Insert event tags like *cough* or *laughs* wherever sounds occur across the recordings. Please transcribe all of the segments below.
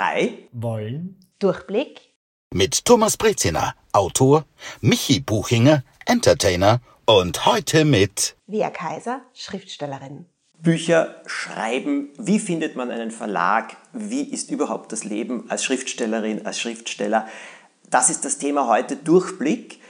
drei wollen Durchblick mit Thomas Breziner, Autor, Michi Buchinger, Entertainer und heute mit Via Kaiser, Schriftstellerin. Bücher schreiben, wie findet man einen Verlag, wie ist überhaupt das Leben als Schriftstellerin, als Schriftsteller. Das ist das Thema heute, Durchblick.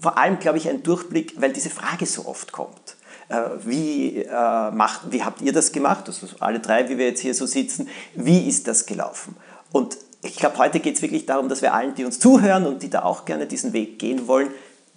Vor allem, glaube ich, ein Durchblick, weil diese Frage so oft kommt. Äh, wie, äh, macht, wie habt ihr das gemacht? Also alle drei, wie wir jetzt hier so sitzen. Wie ist das gelaufen? Und ich glaube, heute geht es wirklich darum, dass wir allen, die uns zuhören und die da auch gerne diesen Weg gehen wollen,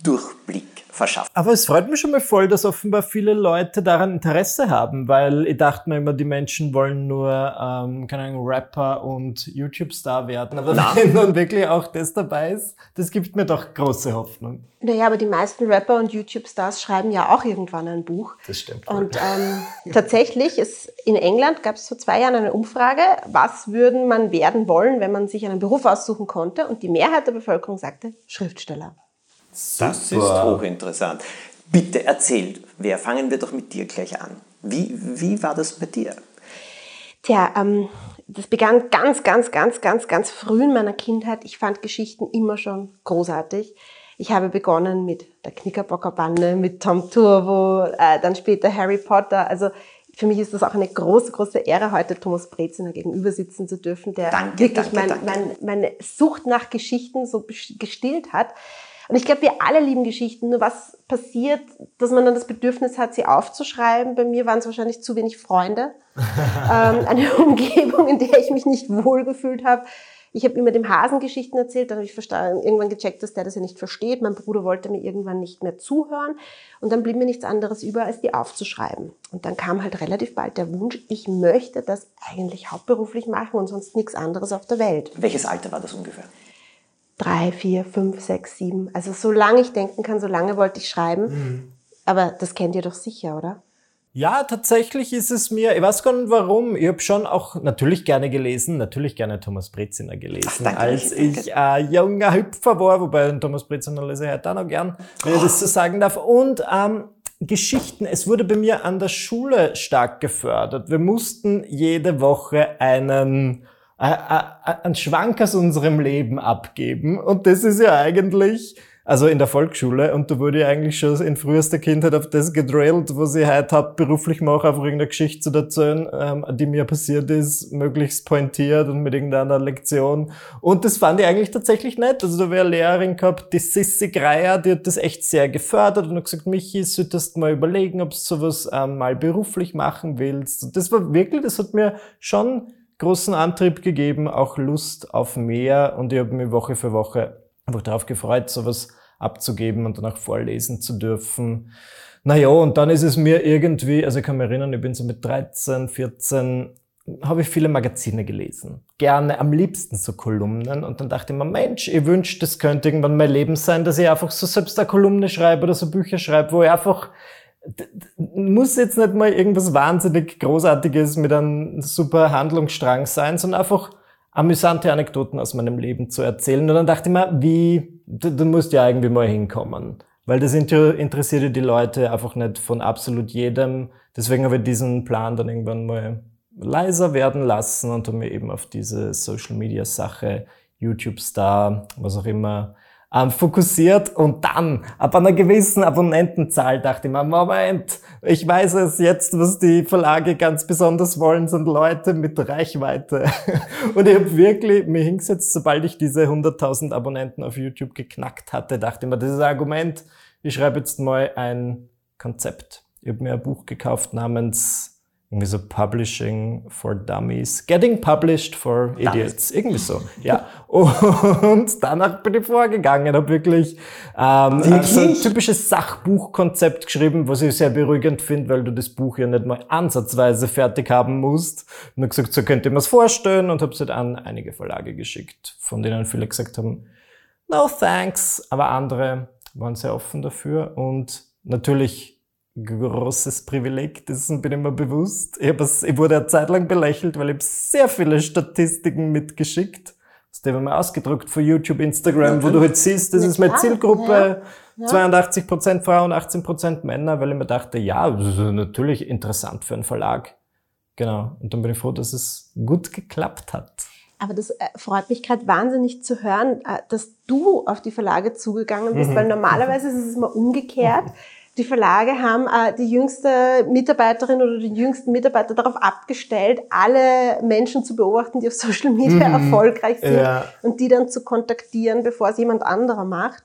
Durchblick verschaffen. Aber es freut mich schon mal voll, dass offenbar viele Leute daran Interesse haben, weil ich dachte mir immer, die Menschen wollen nur, ähm, keine Ahnung, Rapper und YouTube-Star werden. Aber Na. *laughs* wenn dann wirklich auch das dabei ist, das gibt mir doch große Hoffnung. Naja, aber die meisten Rapper und YouTube-Stars schreiben ja auch irgendwann ein Buch. Das stimmt. Und ähm, *laughs* tatsächlich ist in England gab es vor zwei Jahren eine Umfrage, was würden man werden wollen, wenn man sich einen Beruf aussuchen konnte? Und die Mehrheit der Bevölkerung sagte Schriftsteller. Das ist hochinteressant. Bitte erzähl, wer? Fangen wir doch mit dir gleich an. Wie, wie war das bei dir? Tja, ähm, das begann ganz, ganz, ganz, ganz, ganz früh in meiner Kindheit. Ich fand Geschichten immer schon großartig. Ich habe begonnen mit der Knickerbockerbande, mit Tom Turbo, äh, dann später Harry Potter. Also für mich ist das auch eine große, große Ehre, heute Thomas Breziner gegenüber sitzen zu dürfen, der danke, wirklich danke, mein, danke. Mein, meine Sucht nach Geschichten so gestillt hat. Und ich glaube, wir alle lieben Geschichten. Nur was passiert, dass man dann das Bedürfnis hat, sie aufzuschreiben? Bei mir waren es wahrscheinlich zu wenig Freunde. *laughs* ähm, eine Umgebung, in der ich mich nicht wohlgefühlt habe. Ich habe immer dem Hasen Geschichten erzählt, dann habe ich verstanden, irgendwann gecheckt, dass der das ja nicht versteht. Mein Bruder wollte mir irgendwann nicht mehr zuhören. Und dann blieb mir nichts anderes über, als die aufzuschreiben. Und dann kam halt relativ bald der Wunsch, ich möchte das eigentlich hauptberuflich machen und sonst nichts anderes auf der Welt. Welches Alter war das ungefähr? Drei, vier, fünf, sechs, sieben. Also solange ich denken kann, solange wollte ich schreiben. Mhm. Aber das kennt ihr doch sicher, oder? Ja, tatsächlich ist es mir, ich weiß gar nicht warum, ich habe schon auch natürlich gerne gelesen, natürlich gerne Thomas Breziner gelesen, Ach, als danke. ich ein junger Hüpfer war, wobei Thomas Breziner lese ich heute auch noch gern, wenn oh. ich das so sagen darf. Und ähm, Geschichten, es wurde bei mir an der Schule stark gefördert. Wir mussten jede Woche einen einen Schwank aus unserem Leben abgeben. Und das ist ja eigentlich, also in der Volksschule, und da wurde ich eigentlich schon in frühester Kindheit auf das gedrillt, was ich heute hauptberuflich mache, einfach irgendeine Geschichte zu erzählen, ähm, die mir passiert ist, möglichst pointiert und mit irgendeiner Lektion. Und das fand ich eigentlich tatsächlich nett. Also da wäre eine Lehrerin gehabt, die Sissi Greier, die hat das echt sehr gefördert und hat gesagt, Michi, solltest mal überlegen, ob du sowas ähm, mal beruflich machen willst. Und das war wirklich, das hat mir schon großen Antrieb gegeben, auch Lust auf mehr und ich habe mich Woche für Woche einfach darauf gefreut, sowas abzugeben und dann auch vorlesen zu dürfen. Naja, und dann ist es mir irgendwie, also ich kann mich erinnern, ich bin so mit 13, 14, habe ich viele Magazine gelesen. Gerne, am liebsten so Kolumnen. Und dann dachte ich mir, Mensch, ich wünschte, das könnte irgendwann mein Leben sein, dass ich einfach so selbst eine Kolumne schreibe oder so Bücher schreibe, wo ich einfach muss jetzt nicht mal irgendwas wahnsinnig Großartiges mit einem super Handlungsstrang sein, sondern einfach amüsante Anekdoten aus meinem Leben zu erzählen. Und dann dachte ich mir, wie, du, du musst ja irgendwie mal hinkommen. Weil das interessiert die Leute einfach nicht von absolut jedem. Deswegen habe ich diesen Plan dann irgendwann mal leiser werden lassen und habe mir eben auf diese Social Media Sache, YouTube Star, was auch immer, ähm, fokussiert und dann ab einer gewissen Abonnentenzahl dachte ich mir, Moment, ich weiß es jetzt, was die Verlage ganz besonders wollen, sind Leute mit Reichweite. *laughs* Und ich habe wirklich mir hingesetzt, sobald ich diese 100.000 Abonnenten auf YouTube geknackt hatte, dachte ich mir, dieses Argument, ich schreibe jetzt mal ein Konzept. Ich habe mir ein Buch gekauft namens irgendwie so Publishing for Dummies, Getting Published for Idiots, irgendwie so, *laughs* ja. Und danach bin ich vorgegangen, habe wirklich, ähm, so ein typisches Sachbuchkonzept geschrieben, was ich sehr beruhigend finde, weil du das Buch ja nicht mal ansatzweise fertig haben musst. Und habe gesagt, so könnte man es vorstellen und habe es halt an einige Verlage geschickt, von denen viele gesagt haben, no thanks, aber andere waren sehr offen dafür und natürlich großes Privileg, dessen bin ich mir bewusst. Ich, es, ich wurde eine Zeit lang belächelt, weil ich sehr viele Statistiken mitgeschickt. Das haben wir mal ausgedruckt für YouTube, Instagram, wo du halt siehst, das ist meine Zielgruppe. Ja. 82% Frauen, 18% Männer, weil ich mir dachte, ja, das ist natürlich interessant für einen Verlag. Genau. Und dann bin ich froh, dass es gut geklappt hat. Aber das äh, freut mich gerade wahnsinnig zu hören, äh, dass du auf die Verlage zugegangen bist, mhm. weil normalerweise ist es immer umgekehrt. Die Verlage haben äh, die jüngste Mitarbeiterin oder den jüngsten Mitarbeiter darauf abgestellt, alle Menschen zu beobachten, die auf Social Media mhm. erfolgreich sind ja. und die dann zu kontaktieren, bevor es jemand anderer macht.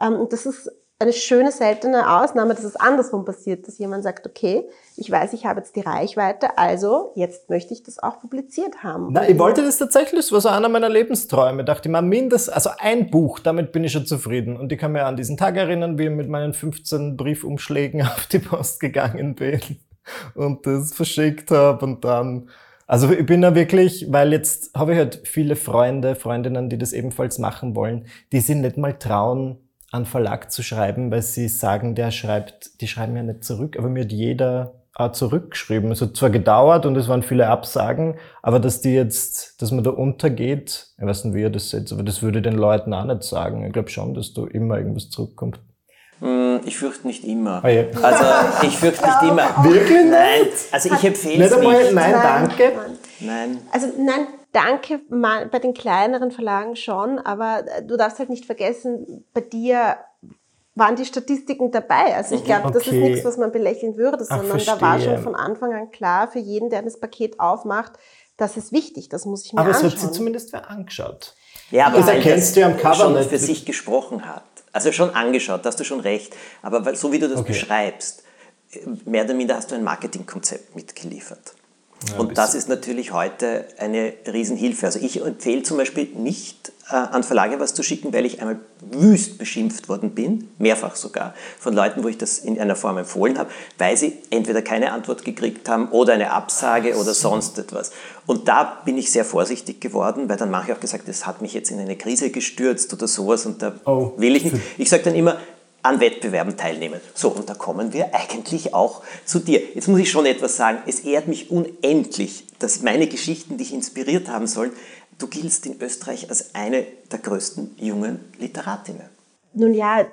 Ähm, das ist eine schöne, seltene Ausnahme, dass es andersrum passiert, dass jemand sagt, okay, ich weiß, ich habe jetzt die Reichweite, also jetzt möchte ich das auch publiziert haben. Na, ich wollte das tatsächlich, das war so einer meiner Lebensträume. Dachte ich mal, mindestens, also ein Buch, damit bin ich schon zufrieden. Und ich kann mir an diesen Tag erinnern, wie ich mit meinen 15 Briefumschlägen *laughs* auf die Post gegangen bin und das verschickt habe und dann also ich bin da wirklich, weil jetzt habe ich halt viele Freunde, Freundinnen, die das ebenfalls machen wollen, die sind nicht mal trauen, an Verlag zu schreiben, weil sie sagen, der schreibt, die schreiben ja nicht zurück, aber mir hat jeder auch zurückgeschrieben. Es hat zwar gedauert und es waren viele Absagen, aber dass die jetzt, dass man da untergeht, ich weiß nicht, wie ihr das seht, aber das würde den Leuten auch nicht sagen. Ich glaube schon, dass da immer irgendwas zurückkommt. Hm, ich fürchte nicht immer. Oh ja. Also ich fürchte nicht immer. Wirklich? Nein. Also ich empfehle es nicht. Nein, nein, danke. Nein. Also nein, danke mal bei den kleineren Verlagen schon, aber äh, du darfst halt nicht vergessen, bei dir waren die Statistiken dabei. Also ich glaube, okay. das ist nichts, was man belächeln würde, sondern Ach, da war schon von Anfang an klar für jeden, der das Paket aufmacht, das ist wichtig, das muss ich mir aber anschauen. Aber es wird sich zumindest wer angeschaut. Ja, aber das erkennst du am Cover schon nicht. für sich gesprochen hat. Also schon angeschaut, da hast du schon recht. Aber so wie du das okay. beschreibst, mehr oder minder hast du ein Marketingkonzept mitgeliefert. Ja, und das ist natürlich heute eine Riesenhilfe. Also ich empfehle zum Beispiel nicht äh, an Verlage was zu schicken, weil ich einmal wüst beschimpft worden bin, mehrfach sogar, von Leuten, wo ich das in einer Form empfohlen habe, weil sie entweder keine Antwort gekriegt haben oder eine Absage oder sonst etwas. Und da bin ich sehr vorsichtig geworden, weil dann mache ich auch gesagt, das hat mich jetzt in eine Krise gestürzt oder sowas und da oh. will ich nicht. Ich sage dann immer, an Wettbewerben teilnehmen. So, und da kommen wir eigentlich auch zu dir. Jetzt muss ich schon etwas sagen. Es ehrt mich unendlich, dass meine Geschichten dich inspiriert haben sollen. Du giltst in Österreich als eine der größten jungen Literatinnen. Nun ja,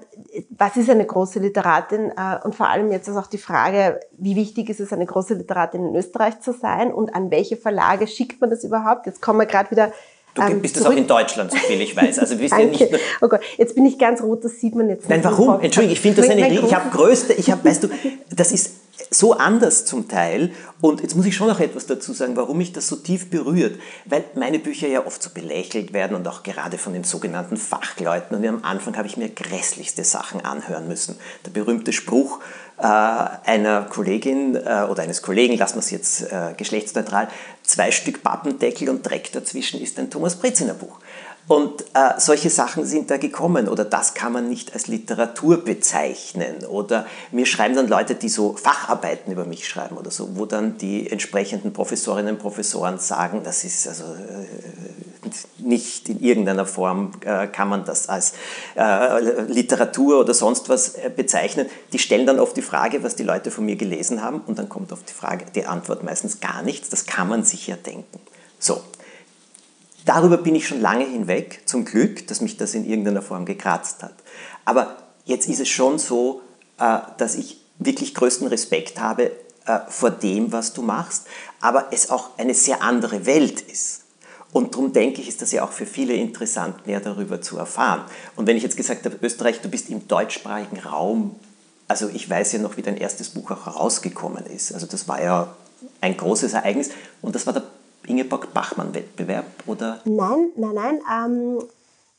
was ist eine große Literatin? Äh, und vor allem jetzt ist auch die Frage, wie wichtig ist es, eine große Literatin in Österreich zu sein und an welche Verlage schickt man das überhaupt? Jetzt kommen wir gerade wieder Du ähm, bist das auch in Deutschland, so viel ich weiß. Also bist ja *laughs* nicht nur oh Gott, jetzt bin ich ganz rot, das sieht man jetzt nicht. Nein, warum? Entschuldigung, ich finde das eine, ich habe größte, ich habe, weißt du, *laughs* das ist so anders zum Teil. Und jetzt muss ich schon noch etwas dazu sagen, warum mich das so tief berührt. Weil meine Bücher ja oft so belächelt werden und auch gerade von den sogenannten Fachleuten. Und am Anfang habe ich mir grässlichste Sachen anhören müssen. Der berühmte Spruch, äh, einer Kollegin äh, oder eines Kollegen, lassen wir es jetzt äh, geschlechtsneutral, zwei Stück Pappendeckel und Dreck dazwischen ist ein Thomas Britziner Buch. Und äh, solche Sachen sind da gekommen oder das kann man nicht als Literatur bezeichnen. Oder mir schreiben dann Leute, die so Facharbeiten über mich schreiben oder so, wo dann die entsprechenden Professorinnen und Professoren sagen, das ist also äh, nicht in irgendeiner Form äh, kann man das als äh, Literatur oder sonst was äh, bezeichnen. Die stellen dann oft die Frage, was die Leute von mir gelesen haben und dann kommt oft die Frage, die Antwort meistens gar nichts. Das kann man sich ja denken. So, Darüber bin ich schon lange hinweg, zum Glück, dass mich das in irgendeiner Form gekratzt hat. Aber jetzt ist es schon so, äh, dass ich wirklich größten Respekt habe äh, vor dem, was du machst, aber es auch eine sehr andere Welt ist. Und darum denke ich, ist das ja auch für viele interessant, mehr darüber zu erfahren. Und wenn ich jetzt gesagt habe, Österreich, du bist im deutschsprachigen Raum, also ich weiß ja noch, wie dein erstes Buch auch herausgekommen ist. Also das war ja ein großes Ereignis und das war der Ingeborg-Bachmann-Wettbewerb, oder? Nein, nein, nein. Ähm,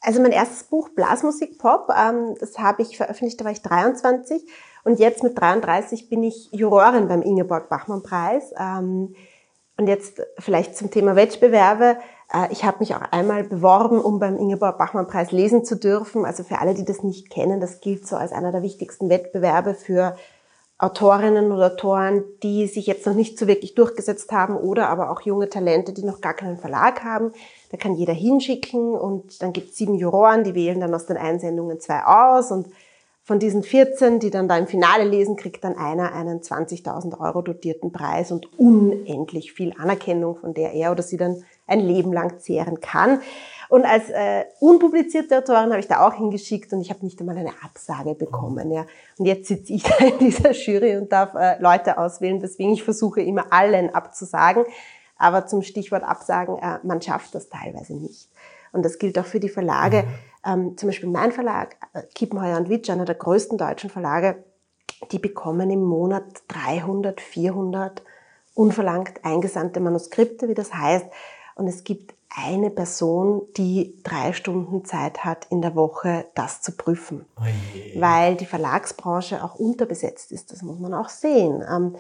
also mein erstes Buch, Blasmusik Pop, ähm, das habe ich veröffentlicht, da war ich 23 und jetzt mit 33 bin ich Jurorin beim Ingeborg-Bachmann-Preis. Ähm, und jetzt vielleicht zum Thema Wettbewerbe. Äh, ich habe mich auch einmal beworben, um beim Ingeborg-Bachmann-Preis lesen zu dürfen. Also für alle, die das nicht kennen, das gilt so als einer der wichtigsten Wettbewerbe für Autorinnen oder Autoren, die sich jetzt noch nicht so wirklich durchgesetzt haben oder aber auch junge Talente, die noch gar keinen Verlag haben. Da kann jeder hinschicken und dann gibt es sieben Juroren, die wählen dann aus den Einsendungen zwei aus und von diesen 14, die dann da im Finale lesen, kriegt dann einer einen 20.000 Euro dotierten Preis und unendlich viel Anerkennung, von der er oder sie dann ein Leben lang zehren kann. Und als äh, unpublizierte Autorin habe ich da auch hingeschickt und ich habe nicht einmal eine Absage bekommen. Ja. Und jetzt sitze ich *laughs* da in dieser Jury und darf äh, Leute auswählen, deswegen ich versuche immer allen abzusagen. Aber zum Stichwort Absagen, äh, man schafft das teilweise nicht. Und das gilt auch für die Verlage. Mhm. Ähm, zum Beispiel mein Verlag, äh, Kiepenheuer und Witsch, einer der größten deutschen Verlage, die bekommen im Monat 300, 400 unverlangt eingesandte Manuskripte, wie das heißt. Und es gibt eine Person, die drei Stunden Zeit hat in der Woche, das zu prüfen. Oh Weil die Verlagsbranche auch unterbesetzt ist, das muss man auch sehen. Ähm,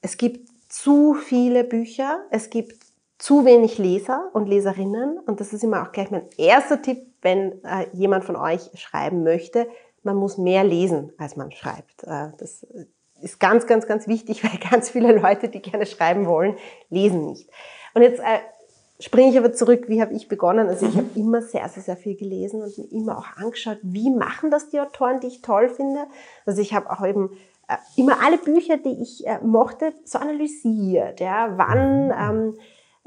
es gibt zu viele Bücher, es gibt zu wenig Leser und Leserinnen. Und das ist immer auch gleich mein erster Tipp, wenn äh, jemand von euch schreiben möchte. Man muss mehr lesen, als man schreibt. Äh, das ist ganz, ganz, ganz wichtig, *laughs* weil ganz viele Leute, die gerne schreiben wollen, lesen nicht. Und jetzt äh, springe ich aber zurück, wie habe ich begonnen? Also ich mhm. habe immer sehr, sehr, sehr viel gelesen und mir immer auch angeschaut, wie machen das die Autoren, die ich toll finde. Also ich habe auch eben äh, immer alle Bücher, die ich äh, mochte, so analysiert. Ja, wann mhm. ähm,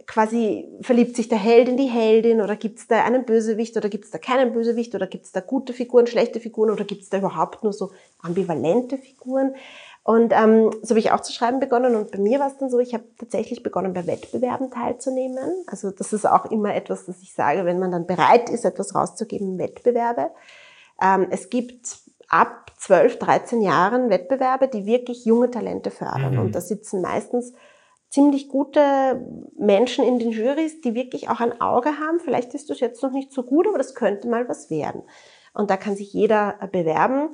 quasi verliebt sich der Held in die Heldin oder gibt es da einen Bösewicht oder gibt es da keinen Bösewicht oder gibt es da gute Figuren, schlechte Figuren oder gibt es da überhaupt nur so ambivalente Figuren? Und ähm, so habe ich auch zu schreiben begonnen und bei mir war es dann so, ich habe tatsächlich begonnen, bei Wettbewerben teilzunehmen. Also das ist auch immer etwas, das ich sage, wenn man dann bereit ist, etwas rauszugeben, Wettbewerbe. Ähm, es gibt ab 12, 13 Jahren Wettbewerbe, die wirklich junge Talente fördern. Mhm. Und da sitzen meistens ziemlich gute Menschen in den Jurys, die wirklich auch ein Auge haben. Vielleicht ist das jetzt noch nicht so gut, aber das könnte mal was werden. Und da kann sich jeder äh, bewerben.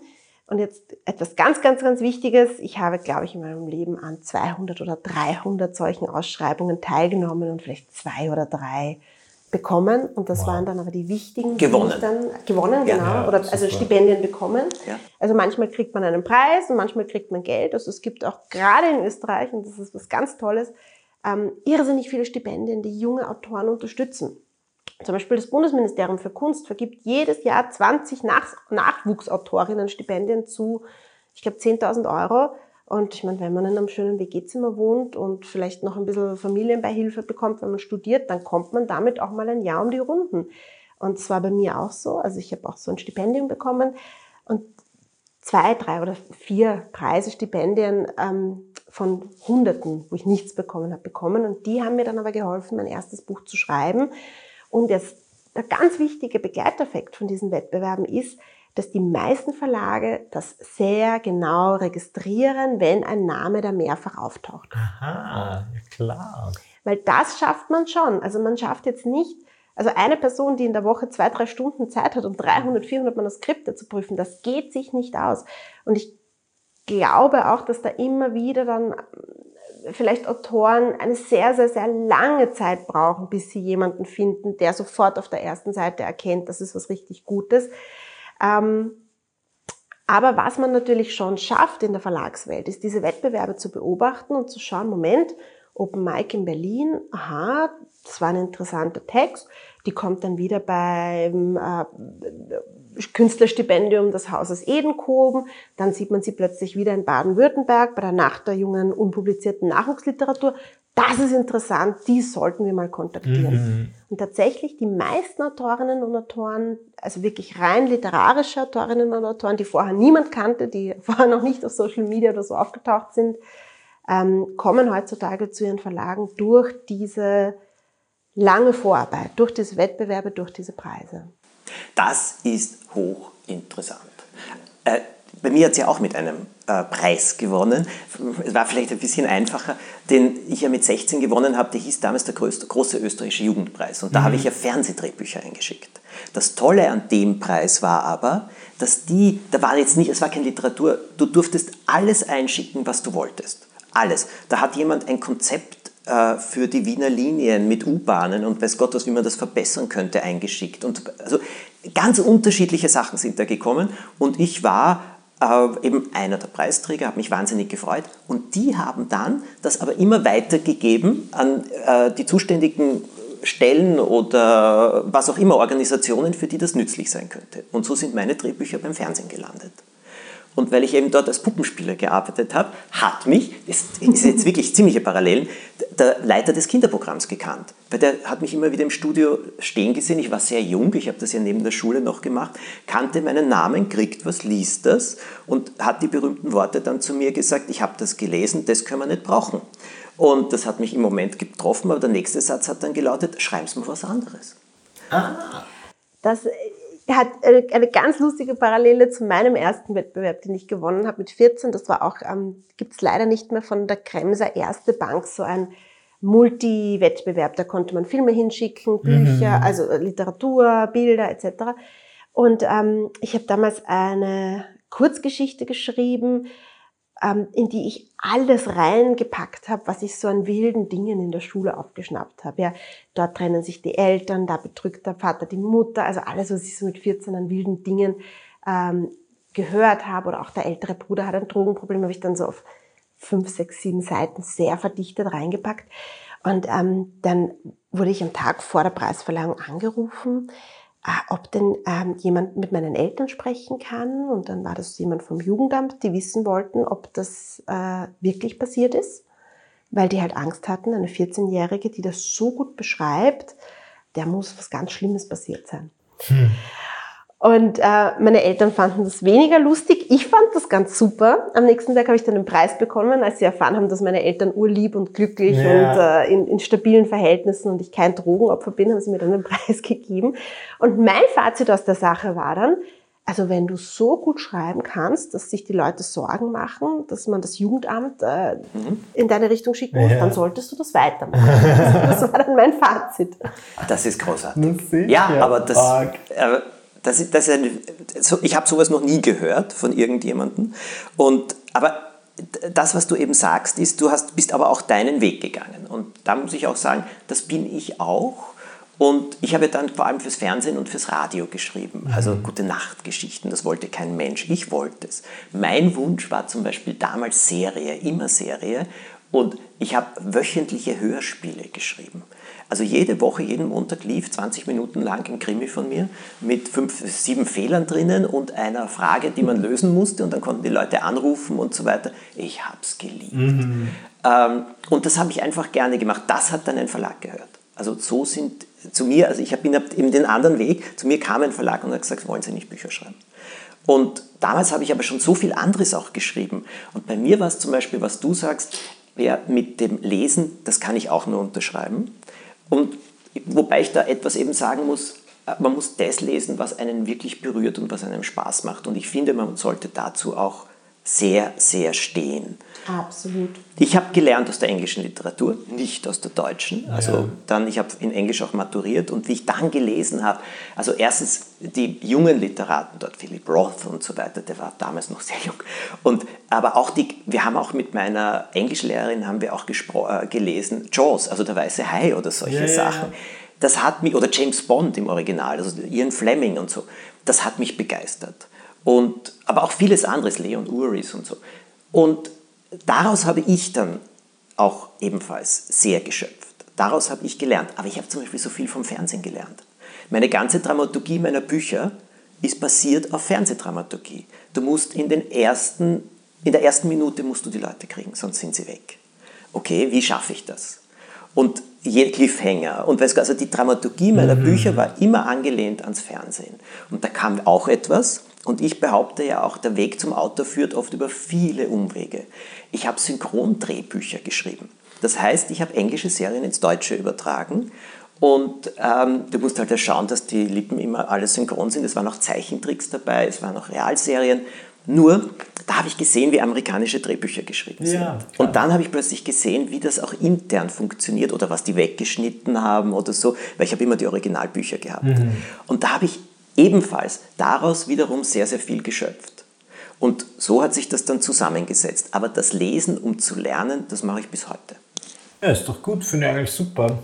Und jetzt etwas ganz, ganz, ganz Wichtiges. Ich habe, glaube ich, in meinem Leben an 200 oder 300 solchen Ausschreibungen teilgenommen und vielleicht zwei oder drei bekommen und das wow. waren dann aber die wichtigen. Gewonnen. Dann, gewonnen, ja, genau. Ja, oder also Stipendien bekommen. Ja. Also manchmal kriegt man einen Preis und manchmal kriegt man Geld. Also es gibt auch gerade in Österreich, und das ist was ganz Tolles, ähm, irrsinnig viele Stipendien, die junge Autoren unterstützen. Zum Beispiel das Bundesministerium für Kunst vergibt jedes Jahr 20 Nach Nachwuchsautorinnen Stipendien zu, ich glaube, 10.000 Euro und ich meine, wenn man in einem schönen WG-Zimmer wohnt und vielleicht noch ein bisschen Familienbeihilfe bekommt, wenn man studiert, dann kommt man damit auch mal ein Jahr um die Runden. Und zwar bei mir auch so. Also ich habe auch so ein Stipendium bekommen und zwei, drei oder vier Preise, Stipendien ähm, von Hunderten, wo ich nichts bekommen habe, bekommen. Und die haben mir dann aber geholfen, mein erstes Buch zu schreiben. Und jetzt der ganz wichtige Begleiteffekt von diesen Wettbewerben ist, dass die meisten Verlage das sehr genau registrieren, wenn ein Name da mehrfach auftaucht. Aha, ja klar. Weil das schafft man schon. Also man schafft jetzt nicht, also eine Person, die in der Woche zwei, drei Stunden Zeit hat, um 300, 400 Manuskripte zu prüfen, das geht sich nicht aus. Und ich glaube auch, dass da immer wieder dann vielleicht Autoren eine sehr, sehr, sehr lange Zeit brauchen, bis sie jemanden finden, der sofort auf der ersten Seite erkennt, das ist was richtig Gutes. Ähm, aber was man natürlich schon schafft in der Verlagswelt, ist diese Wettbewerbe zu beobachten und zu schauen, Moment, Open Mic in Berlin, aha, das war ein interessanter Text, die kommt dann wieder beim äh, Künstlerstipendium des Hauses Edenkoben, dann sieht man sie plötzlich wieder in Baden-Württemberg bei der Nacht der jungen unpublizierten Nachwuchsliteratur das ist interessant, die sollten wir mal kontaktieren. Mhm. Und tatsächlich die meisten Autorinnen und Autoren, also wirklich rein literarische Autorinnen und Autoren, die vorher niemand kannte, die *laughs* vorher noch nicht auf Social Media oder so aufgetaucht sind, ähm, kommen heutzutage zu ihren Verlagen durch diese lange Vorarbeit, durch diese Wettbewerbe, durch diese Preise. Das ist hochinteressant. Äh, bei mir hat sie ja auch mit einem äh, Preis gewonnen. Es war vielleicht ein bisschen einfacher, den ich ja mit 16 gewonnen habe. Der hieß damals der größte, große österreichische Jugendpreis. Und da mhm. habe ich ja Fernsehdrehbücher eingeschickt. Das Tolle an dem Preis war aber, dass die, da war jetzt nicht, es war keine Literatur, du durftest alles einschicken, was du wolltest. Alles. Da hat jemand ein Konzept für die Wiener Linien mit U-Bahnen und weiß Gott was, wie man das verbessern könnte, eingeschickt. Und also ganz unterschiedliche Sachen sind da gekommen und ich war äh, eben einer der Preisträger, hat mich wahnsinnig gefreut. Und die haben dann das aber immer weitergegeben an äh, die zuständigen Stellen oder was auch immer, Organisationen, für die das nützlich sein könnte. Und so sind meine Drehbücher beim Fernsehen gelandet. Und weil ich eben dort als Puppenspieler gearbeitet habe, hat mich, das ist jetzt wirklich ziemliche Parallelen, der Leiter des Kinderprogramms gekannt. Weil der hat mich immer wieder im Studio stehen gesehen. Ich war sehr jung, ich habe das ja neben der Schule noch gemacht, kannte meinen Namen, kriegt was, liest das und hat die berühmten Worte dann zu mir gesagt, ich habe das gelesen, das können wir nicht brauchen. Und das hat mich im Moment getroffen, aber der nächste Satz hat dann gelautet, schreib's mir was anderes. Ah. Das hat eine ganz lustige Parallele zu meinem ersten Wettbewerb, den ich gewonnen habe mit 14. Das war auch, ähm, gibt es leider nicht mehr von der Kremser Erste Bank, so ein Multi-Wettbewerb. Da konnte man Filme hinschicken, Bücher, mhm. also Literatur, Bilder etc. Und ähm, ich habe damals eine Kurzgeschichte geschrieben, in die ich alles reingepackt habe, was ich so an wilden Dingen in der Schule aufgeschnappt habe. Ja, dort trennen sich die Eltern, da betrügt der Vater die Mutter, also alles, was ich so mit 14 an wilden Dingen ähm, gehört habe oder auch der ältere Bruder hat ein Drogenproblem, habe ich dann so auf fünf, sechs, sieben Seiten sehr verdichtet reingepackt. Und ähm, dann wurde ich am Tag vor der Preisverleihung angerufen ob denn ähm, jemand mit meinen Eltern sprechen kann. Und dann war das jemand vom Jugendamt, die wissen wollten, ob das äh, wirklich passiert ist, weil die halt Angst hatten, eine 14-Jährige, die das so gut beschreibt, der muss was ganz Schlimmes passiert sein. Hm. Und äh, meine Eltern fanden das weniger lustig. Ich fand das ganz super. Am nächsten Tag habe ich dann den Preis bekommen, als sie erfahren haben, dass meine Eltern urlieb und glücklich ja. und äh, in, in stabilen Verhältnissen und ich kein Drogenopfer bin, haben sie mir dann den *laughs* Preis gegeben. Und mein Fazit aus der Sache war dann, also wenn du so gut schreiben kannst, dass sich die Leute Sorgen machen, dass man das Jugendamt äh, mhm. in deine Richtung schicken muss, ja. dann solltest du das weitermachen. *laughs* das war dann mein Fazit. Das ist großartig. Das ja, aber das, äh, das, das ist eine, so, ich habe sowas noch nie gehört von irgendjemandem. Und, aber das, was du eben sagst, ist, du hast, bist aber auch deinen Weg gegangen. Und da muss ich auch sagen, das bin ich auch. Und ich habe dann vor allem fürs Fernsehen und fürs Radio geschrieben. Also mhm. gute Nachtgeschichten, das wollte kein Mensch. Ich wollte es. Mein Wunsch war zum Beispiel damals Serie, immer Serie. Und ich habe wöchentliche Hörspiele geschrieben. Also jede Woche, jeden Montag lief 20 Minuten lang ein Krimi von mir mit fünf, sieben Fehlern drinnen und einer Frage, die man lösen musste und dann konnten die Leute anrufen und so weiter. Ich habe es geliebt. Mhm. Ähm, und das habe ich einfach gerne gemacht. Das hat dann ein Verlag gehört. Also so sind zu mir, also ich bin eben den anderen Weg, zu mir kam ein Verlag und hat gesagt, wollen Sie nicht Bücher schreiben? Und damals habe ich aber schon so viel anderes auch geschrieben. Und bei mir war es zum Beispiel, was du sagst, ja, mit dem Lesen, das kann ich auch nur unterschreiben. Und wobei ich da etwas eben sagen muss, äh, man muss das lesen, was einen wirklich berührt und was einem Spaß macht. Und ich finde, man sollte dazu auch sehr, sehr stehen. Absolut. Ich habe gelernt aus der englischen Literatur, nicht aus der deutschen. Also ja. dann, ich habe in Englisch auch maturiert und wie ich dann gelesen habe, also erstens die jungen Literaten dort, Philip Roth und so weiter, der war damals noch sehr jung. Und aber auch die, wir haben auch mit meiner Englischlehrerin haben wir auch äh, gelesen Jaws, also der weiße Hai oder solche ja, Sachen. Ja, das hat mich oder James Bond im Original, also Ian Fleming und so. Das hat mich begeistert. Und, aber auch vieles anderes, Leon Uris und so. Und daraus habe ich dann auch ebenfalls sehr geschöpft. Daraus habe ich gelernt. Aber ich habe zum Beispiel so viel vom Fernsehen gelernt. Meine ganze Dramaturgie meiner Bücher ist basiert auf Fernsehdramaturgie. Du musst in, den ersten, in der ersten Minute musst du die Leute kriegen, sonst sind sie weg. Okay, wie schaffe ich das? Und je Cliffhanger und weißt du, also die Dramaturgie meiner mhm. Bücher war immer angelehnt ans Fernsehen. Und da kam auch etwas, und ich behaupte ja auch, der Weg zum Autor führt oft über viele Umwege. Ich habe Synchrondrehbücher geschrieben. Das heißt, ich habe englische Serien ins Deutsche übertragen und ähm, du musst halt ja schauen, dass die Lippen immer alle synchron sind. Es waren auch Zeichentricks dabei, es waren auch Realserien. Nur, da habe ich gesehen, wie amerikanische Drehbücher geschrieben sind. Ja, und dann habe ich plötzlich gesehen, wie das auch intern funktioniert oder was die weggeschnitten haben oder so, weil ich habe immer die Originalbücher gehabt. Mhm. Und da habe ich ebenfalls daraus wiederum sehr, sehr viel geschöpft. Und so hat sich das dann zusammengesetzt. Aber das Lesen, um zu lernen, das mache ich bis heute. Ja, ist doch gut, finde ich eigentlich super.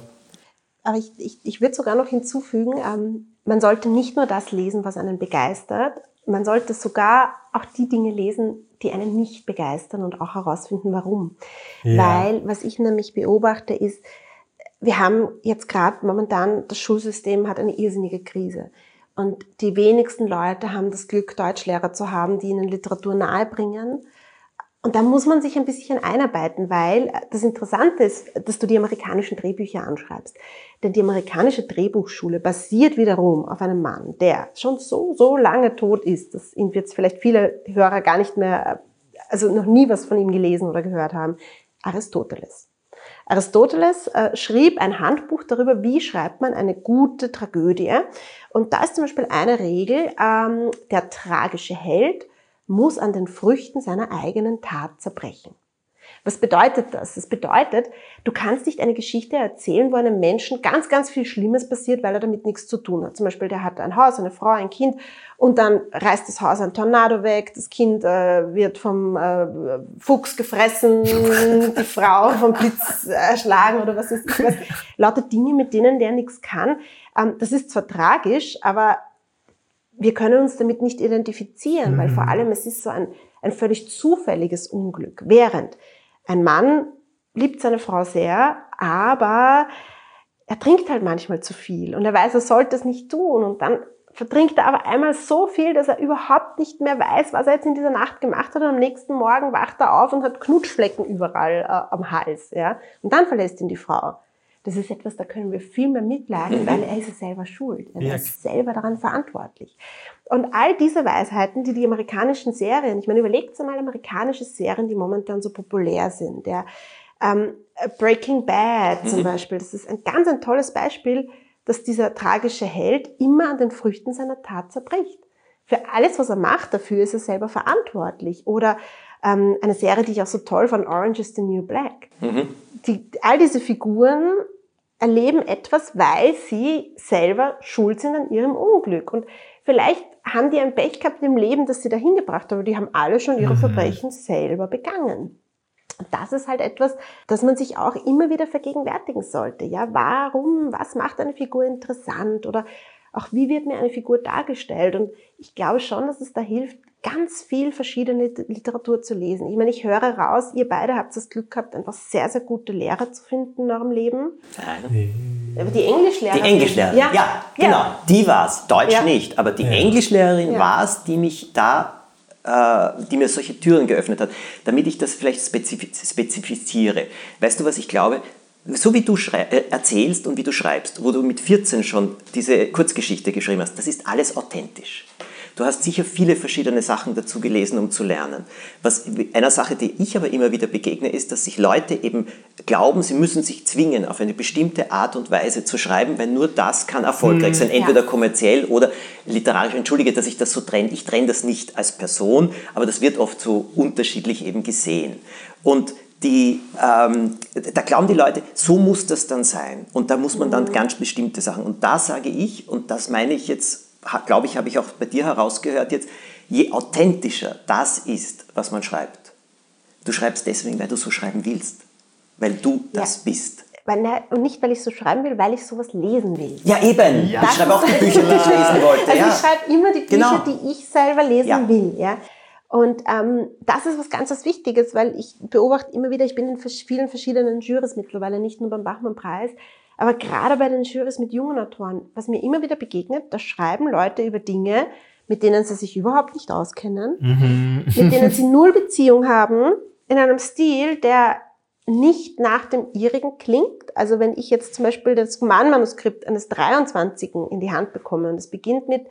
Aber ich, ich, ich würde sogar noch hinzufügen, ähm, man sollte nicht nur das lesen, was einen begeistert, man sollte sogar auch die Dinge lesen, die einen nicht begeistern und auch herausfinden, warum. Ja. Weil, was ich nämlich beobachte, ist, wir haben jetzt gerade momentan, das Schulsystem hat eine irrsinnige Krise. Und die wenigsten Leute haben das Glück, Deutschlehrer zu haben, die ihnen Literatur nahebringen. Und da muss man sich ein bisschen einarbeiten, weil das Interessante ist, dass du die amerikanischen Drehbücher anschreibst. Denn die amerikanische Drehbuchschule basiert wiederum auf einem Mann, der schon so, so lange tot ist, dass ihn jetzt vielleicht viele Hörer gar nicht mehr, also noch nie was von ihm gelesen oder gehört haben. Aristoteles. Aristoteles äh, schrieb ein Handbuch darüber, wie schreibt man eine gute Tragödie. Und da ist zum Beispiel eine Regel, ähm, der tragische Held muss an den Früchten seiner eigenen Tat zerbrechen. Was bedeutet das? Das bedeutet, du kannst nicht eine Geschichte erzählen, wo einem Menschen ganz, ganz viel Schlimmes passiert, weil er damit nichts zu tun hat. Zum Beispiel, der hat ein Haus, eine Frau, ein Kind und dann reißt das Haus ein Tornado weg, das Kind äh, wird vom äh, Fuchs gefressen, *laughs* die Frau vom Blitz erschlagen oder was ist ich was. Lauter Dinge, mit denen der nichts kann. Ähm, das ist zwar tragisch, aber wir können uns damit nicht identifizieren, mhm. weil vor allem es ist so ein, ein völlig zufälliges Unglück. Während ein Mann liebt seine Frau sehr, aber er trinkt halt manchmal zu viel und er weiß, er sollte es nicht tun und dann vertrinkt er aber einmal so viel, dass er überhaupt nicht mehr weiß, was er jetzt in dieser Nacht gemacht hat und am nächsten Morgen wacht er auf und hat Knutschflecken überall äh, am Hals, ja. Und dann verlässt ihn die Frau. Das ist etwas, da können wir viel mehr mitleiden, mhm. weil er ist ja selber schuld. Er ja. ist selber daran verantwortlich. Und all diese Weisheiten, die die amerikanischen Serien, ich meine, überlegt mal amerikanische Serien, die momentan so populär sind. Der ähm, Breaking Bad mhm. zum Beispiel, das ist ein ganz ein tolles Beispiel, dass dieser tragische Held immer an den Früchten seiner Tat zerbricht. Für alles, was er macht, dafür ist er selber verantwortlich. Oder ähm, eine Serie, die ich auch so toll fand, Orange is the New Black. Mhm. Die, all diese Figuren erleben etwas, weil sie selber schuld sind an ihrem Unglück. Und vielleicht haben die ein Pech gehabt im Leben, das sie dahin gebracht haben, aber die haben alle schon ihre mhm. Verbrechen selber begangen. Und das ist halt etwas, das man sich auch immer wieder vergegenwärtigen sollte. Ja, warum, was macht eine Figur interessant oder auch wie wird mir eine Figur dargestellt? Und ich glaube schon, dass es da hilft, ganz viel verschiedene Literatur zu lesen. Ich meine, ich höre raus, ihr beide habt das Glück gehabt, einfach sehr, sehr gute Lehrer zu finden in eurem Leben. Nein. Die Englischlehrerin. Die Englischlehrerin, ja, ja genau. Ja. Die war's. Deutsch ja. nicht. Aber die ja. Englischlehrerin ja. war es, die mich da, äh, die mir solche Türen geöffnet hat, damit ich das vielleicht spezifiziere. Weißt du, was ich glaube? so wie du äh, erzählst und wie du schreibst, wo du mit 14 schon diese Kurzgeschichte geschrieben hast, das ist alles authentisch. Du hast sicher viele verschiedene Sachen dazu gelesen, um zu lernen. Was, einer Sache, die ich aber immer wieder begegne, ist, dass sich Leute eben glauben, sie müssen sich zwingen, auf eine bestimmte Art und Weise zu schreiben, weil nur das kann erfolgreich hm, sein, entweder ja. kommerziell oder literarisch. Entschuldige, dass ich das so trenne. Ich trenne das nicht als Person, aber das wird oft so unterschiedlich eben gesehen. Und die, ähm, da glauben die Leute, so muss das dann sein. Und da muss man dann hm. ganz bestimmte Sachen. Und da sage ich, und das meine ich jetzt glaube ich, habe ich auch bei dir herausgehört jetzt, je authentischer das ist, was man schreibt. Du schreibst deswegen, weil du so schreiben willst, weil du das ja. bist. Und nicht, weil ich so schreiben will, weil ich sowas lesen will. Ja, eben. Ja. Ich schreibe auch die Bücher, die ich lesen wollte. Also ja. ich schreibe immer die Bücher, genau. die ich selber lesen ja. will. Ja. Und ähm, das ist was ganz was Wichtiges, weil ich beobachte immer wieder, ich bin in vielen verschiedenen Jurys mittlerweile, nicht nur beim Bachmann-Preis, aber gerade bei den Jurys mit jungen Autoren, was mir immer wieder begegnet, da schreiben Leute über Dinge, mit denen sie sich überhaupt nicht auskennen, mhm. mit denen *laughs* sie null Beziehung haben, in einem Stil, der nicht nach dem ihrigen klingt. Also wenn ich jetzt zum Beispiel das Romanmanuskript eines 23. in die Hand bekomme und es beginnt mit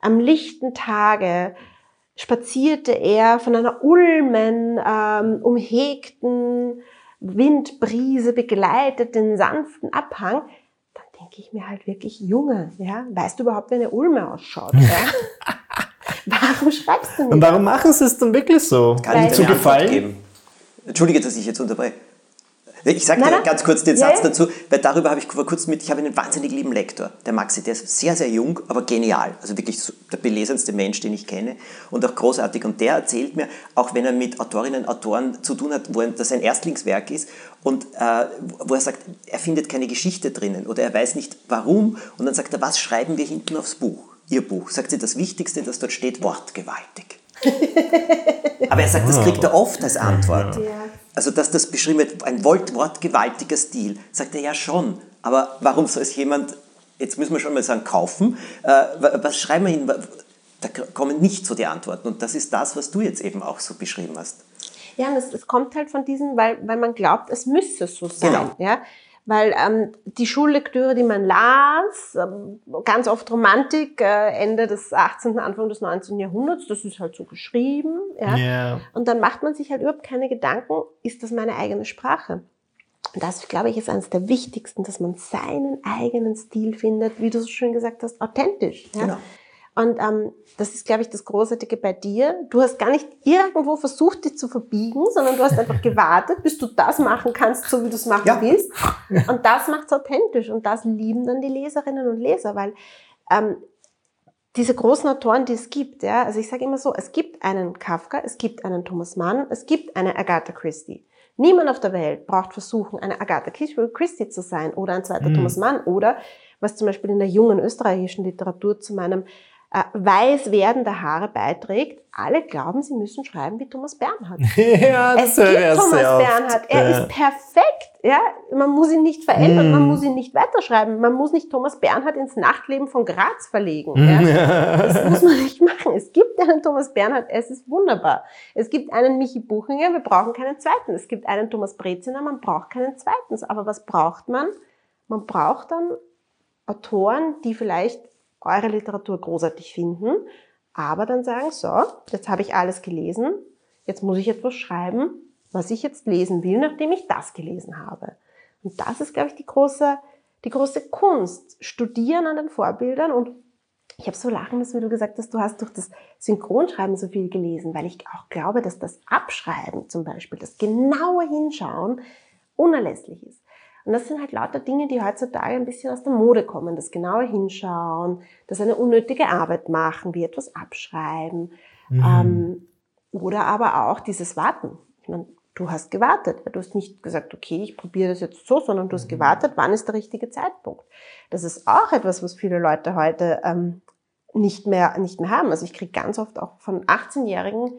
am lichten Tage spazierte er von einer ulmen, ähm, umhegten Windbrise begleitet den sanften Abhang, dann denke ich mir halt wirklich, Junge, ja, weißt du überhaupt, wie eine Ulme ausschaut? *laughs* Ja? warum schreibst du nicht? Und warum machen sie es dann wirklich so? Kann ich zu gefallen? Entschuldige, dass ich jetzt unterbreche. Ich sage dir ganz kurz den Satz ja, dazu, weil darüber habe ich vor kurzem mit, ich habe einen wahnsinnig lieben Lektor, der Maxi, der ist sehr, sehr jung, aber genial. Also wirklich der belesenste Mensch, den ich kenne und auch großartig. Und der erzählt mir, auch wenn er mit Autorinnen und Autoren zu tun hat, wo das ein Erstlingswerk ist und äh, wo er sagt, er findet keine Geschichte drinnen oder er weiß nicht warum und dann sagt er, was schreiben wir hinten aufs Buch? Ihr Buch. Sagt sie, das Wichtigste, das dort steht, wortgewaltig. *laughs* Aber er sagt, das kriegt er oft als Antwort. Ja. Also, dass das beschrieben wird, ein wortgewaltiger Stil, sagt er ja schon. Aber warum soll es jemand, jetzt müssen wir schon mal sagen, kaufen? Äh, was schreiben wir hin? Da kommen nicht so die Antworten. Und das ist das, was du jetzt eben auch so beschrieben hast. Ja, und es, es kommt halt von diesen, weil, weil man glaubt, es müsse so sein. Genau. Ja? Weil ähm, die Schullektüre, die man las, ähm, ganz oft Romantik, äh, Ende des 18., Anfang des 19. Jahrhunderts, das ist halt so geschrieben. Ja? Yeah. Und dann macht man sich halt überhaupt keine Gedanken, ist das meine eigene Sprache? Das, glaube ich, ist eines der wichtigsten, dass man seinen eigenen Stil findet, wie du so schön gesagt hast, authentisch. Ja? Genau. Und ähm, das ist, glaube ich, das Großartige bei dir. Du hast gar nicht irgendwo versucht, dich zu verbiegen, sondern du hast einfach gewartet, bis du das machen kannst, so wie du es machen ja. willst. Und das macht es authentisch. Und das lieben dann die Leserinnen und Leser, weil ähm, diese großen Autoren, die es gibt, ja, also ich sage immer so, es gibt einen Kafka, es gibt einen Thomas Mann, es gibt eine Agatha Christie. Niemand auf der Welt braucht versuchen, eine Agatha Christie zu sein oder ein zweiter mhm. Thomas Mann oder was zum Beispiel in der jungen österreichischen Literatur zu meinem äh, weiß werdende Haare beiträgt. Alle glauben, sie müssen schreiben wie Thomas Bernhard. *laughs* ja, das es gibt Thomas Bernhard. Er ja. ist perfekt. Ja, man muss ihn nicht verändern, mm. man muss ihn nicht weiterschreiben. Man muss nicht Thomas Bernhard ins Nachtleben von Graz verlegen. Ja. *laughs* das muss man nicht machen. Es gibt einen Thomas Bernhard, es ist wunderbar. Es gibt einen Michi Buchinger, wir brauchen keinen zweiten. Es gibt einen Thomas Breziner, man braucht keinen zweiten. Aber was braucht man? Man braucht dann Autoren, die vielleicht eure Literatur großartig finden, aber dann sagen, so, jetzt habe ich alles gelesen, jetzt muss ich etwas schreiben, was ich jetzt lesen will, nachdem ich das gelesen habe. Und das ist, glaube ich, die große, die große Kunst. Studieren an den Vorbildern und ich habe so lachen müssen, wie du gesagt hast, du hast durch das Synchronschreiben so viel gelesen, weil ich auch glaube, dass das Abschreiben zum Beispiel, das genaue Hinschauen unerlässlich ist. Und das sind halt lauter Dinge, die heutzutage ein bisschen aus der Mode kommen. Das genaue Hinschauen, das eine unnötige Arbeit machen, wie etwas abschreiben. Mhm. Ähm, oder aber auch dieses Warten. Ich meine, du hast gewartet. Du hast nicht gesagt, okay, ich probiere das jetzt so, sondern du hast mhm. gewartet, wann ist der richtige Zeitpunkt. Das ist auch etwas, was viele Leute heute ähm, nicht, mehr, nicht mehr haben. Also ich kriege ganz oft auch von 18-Jährigen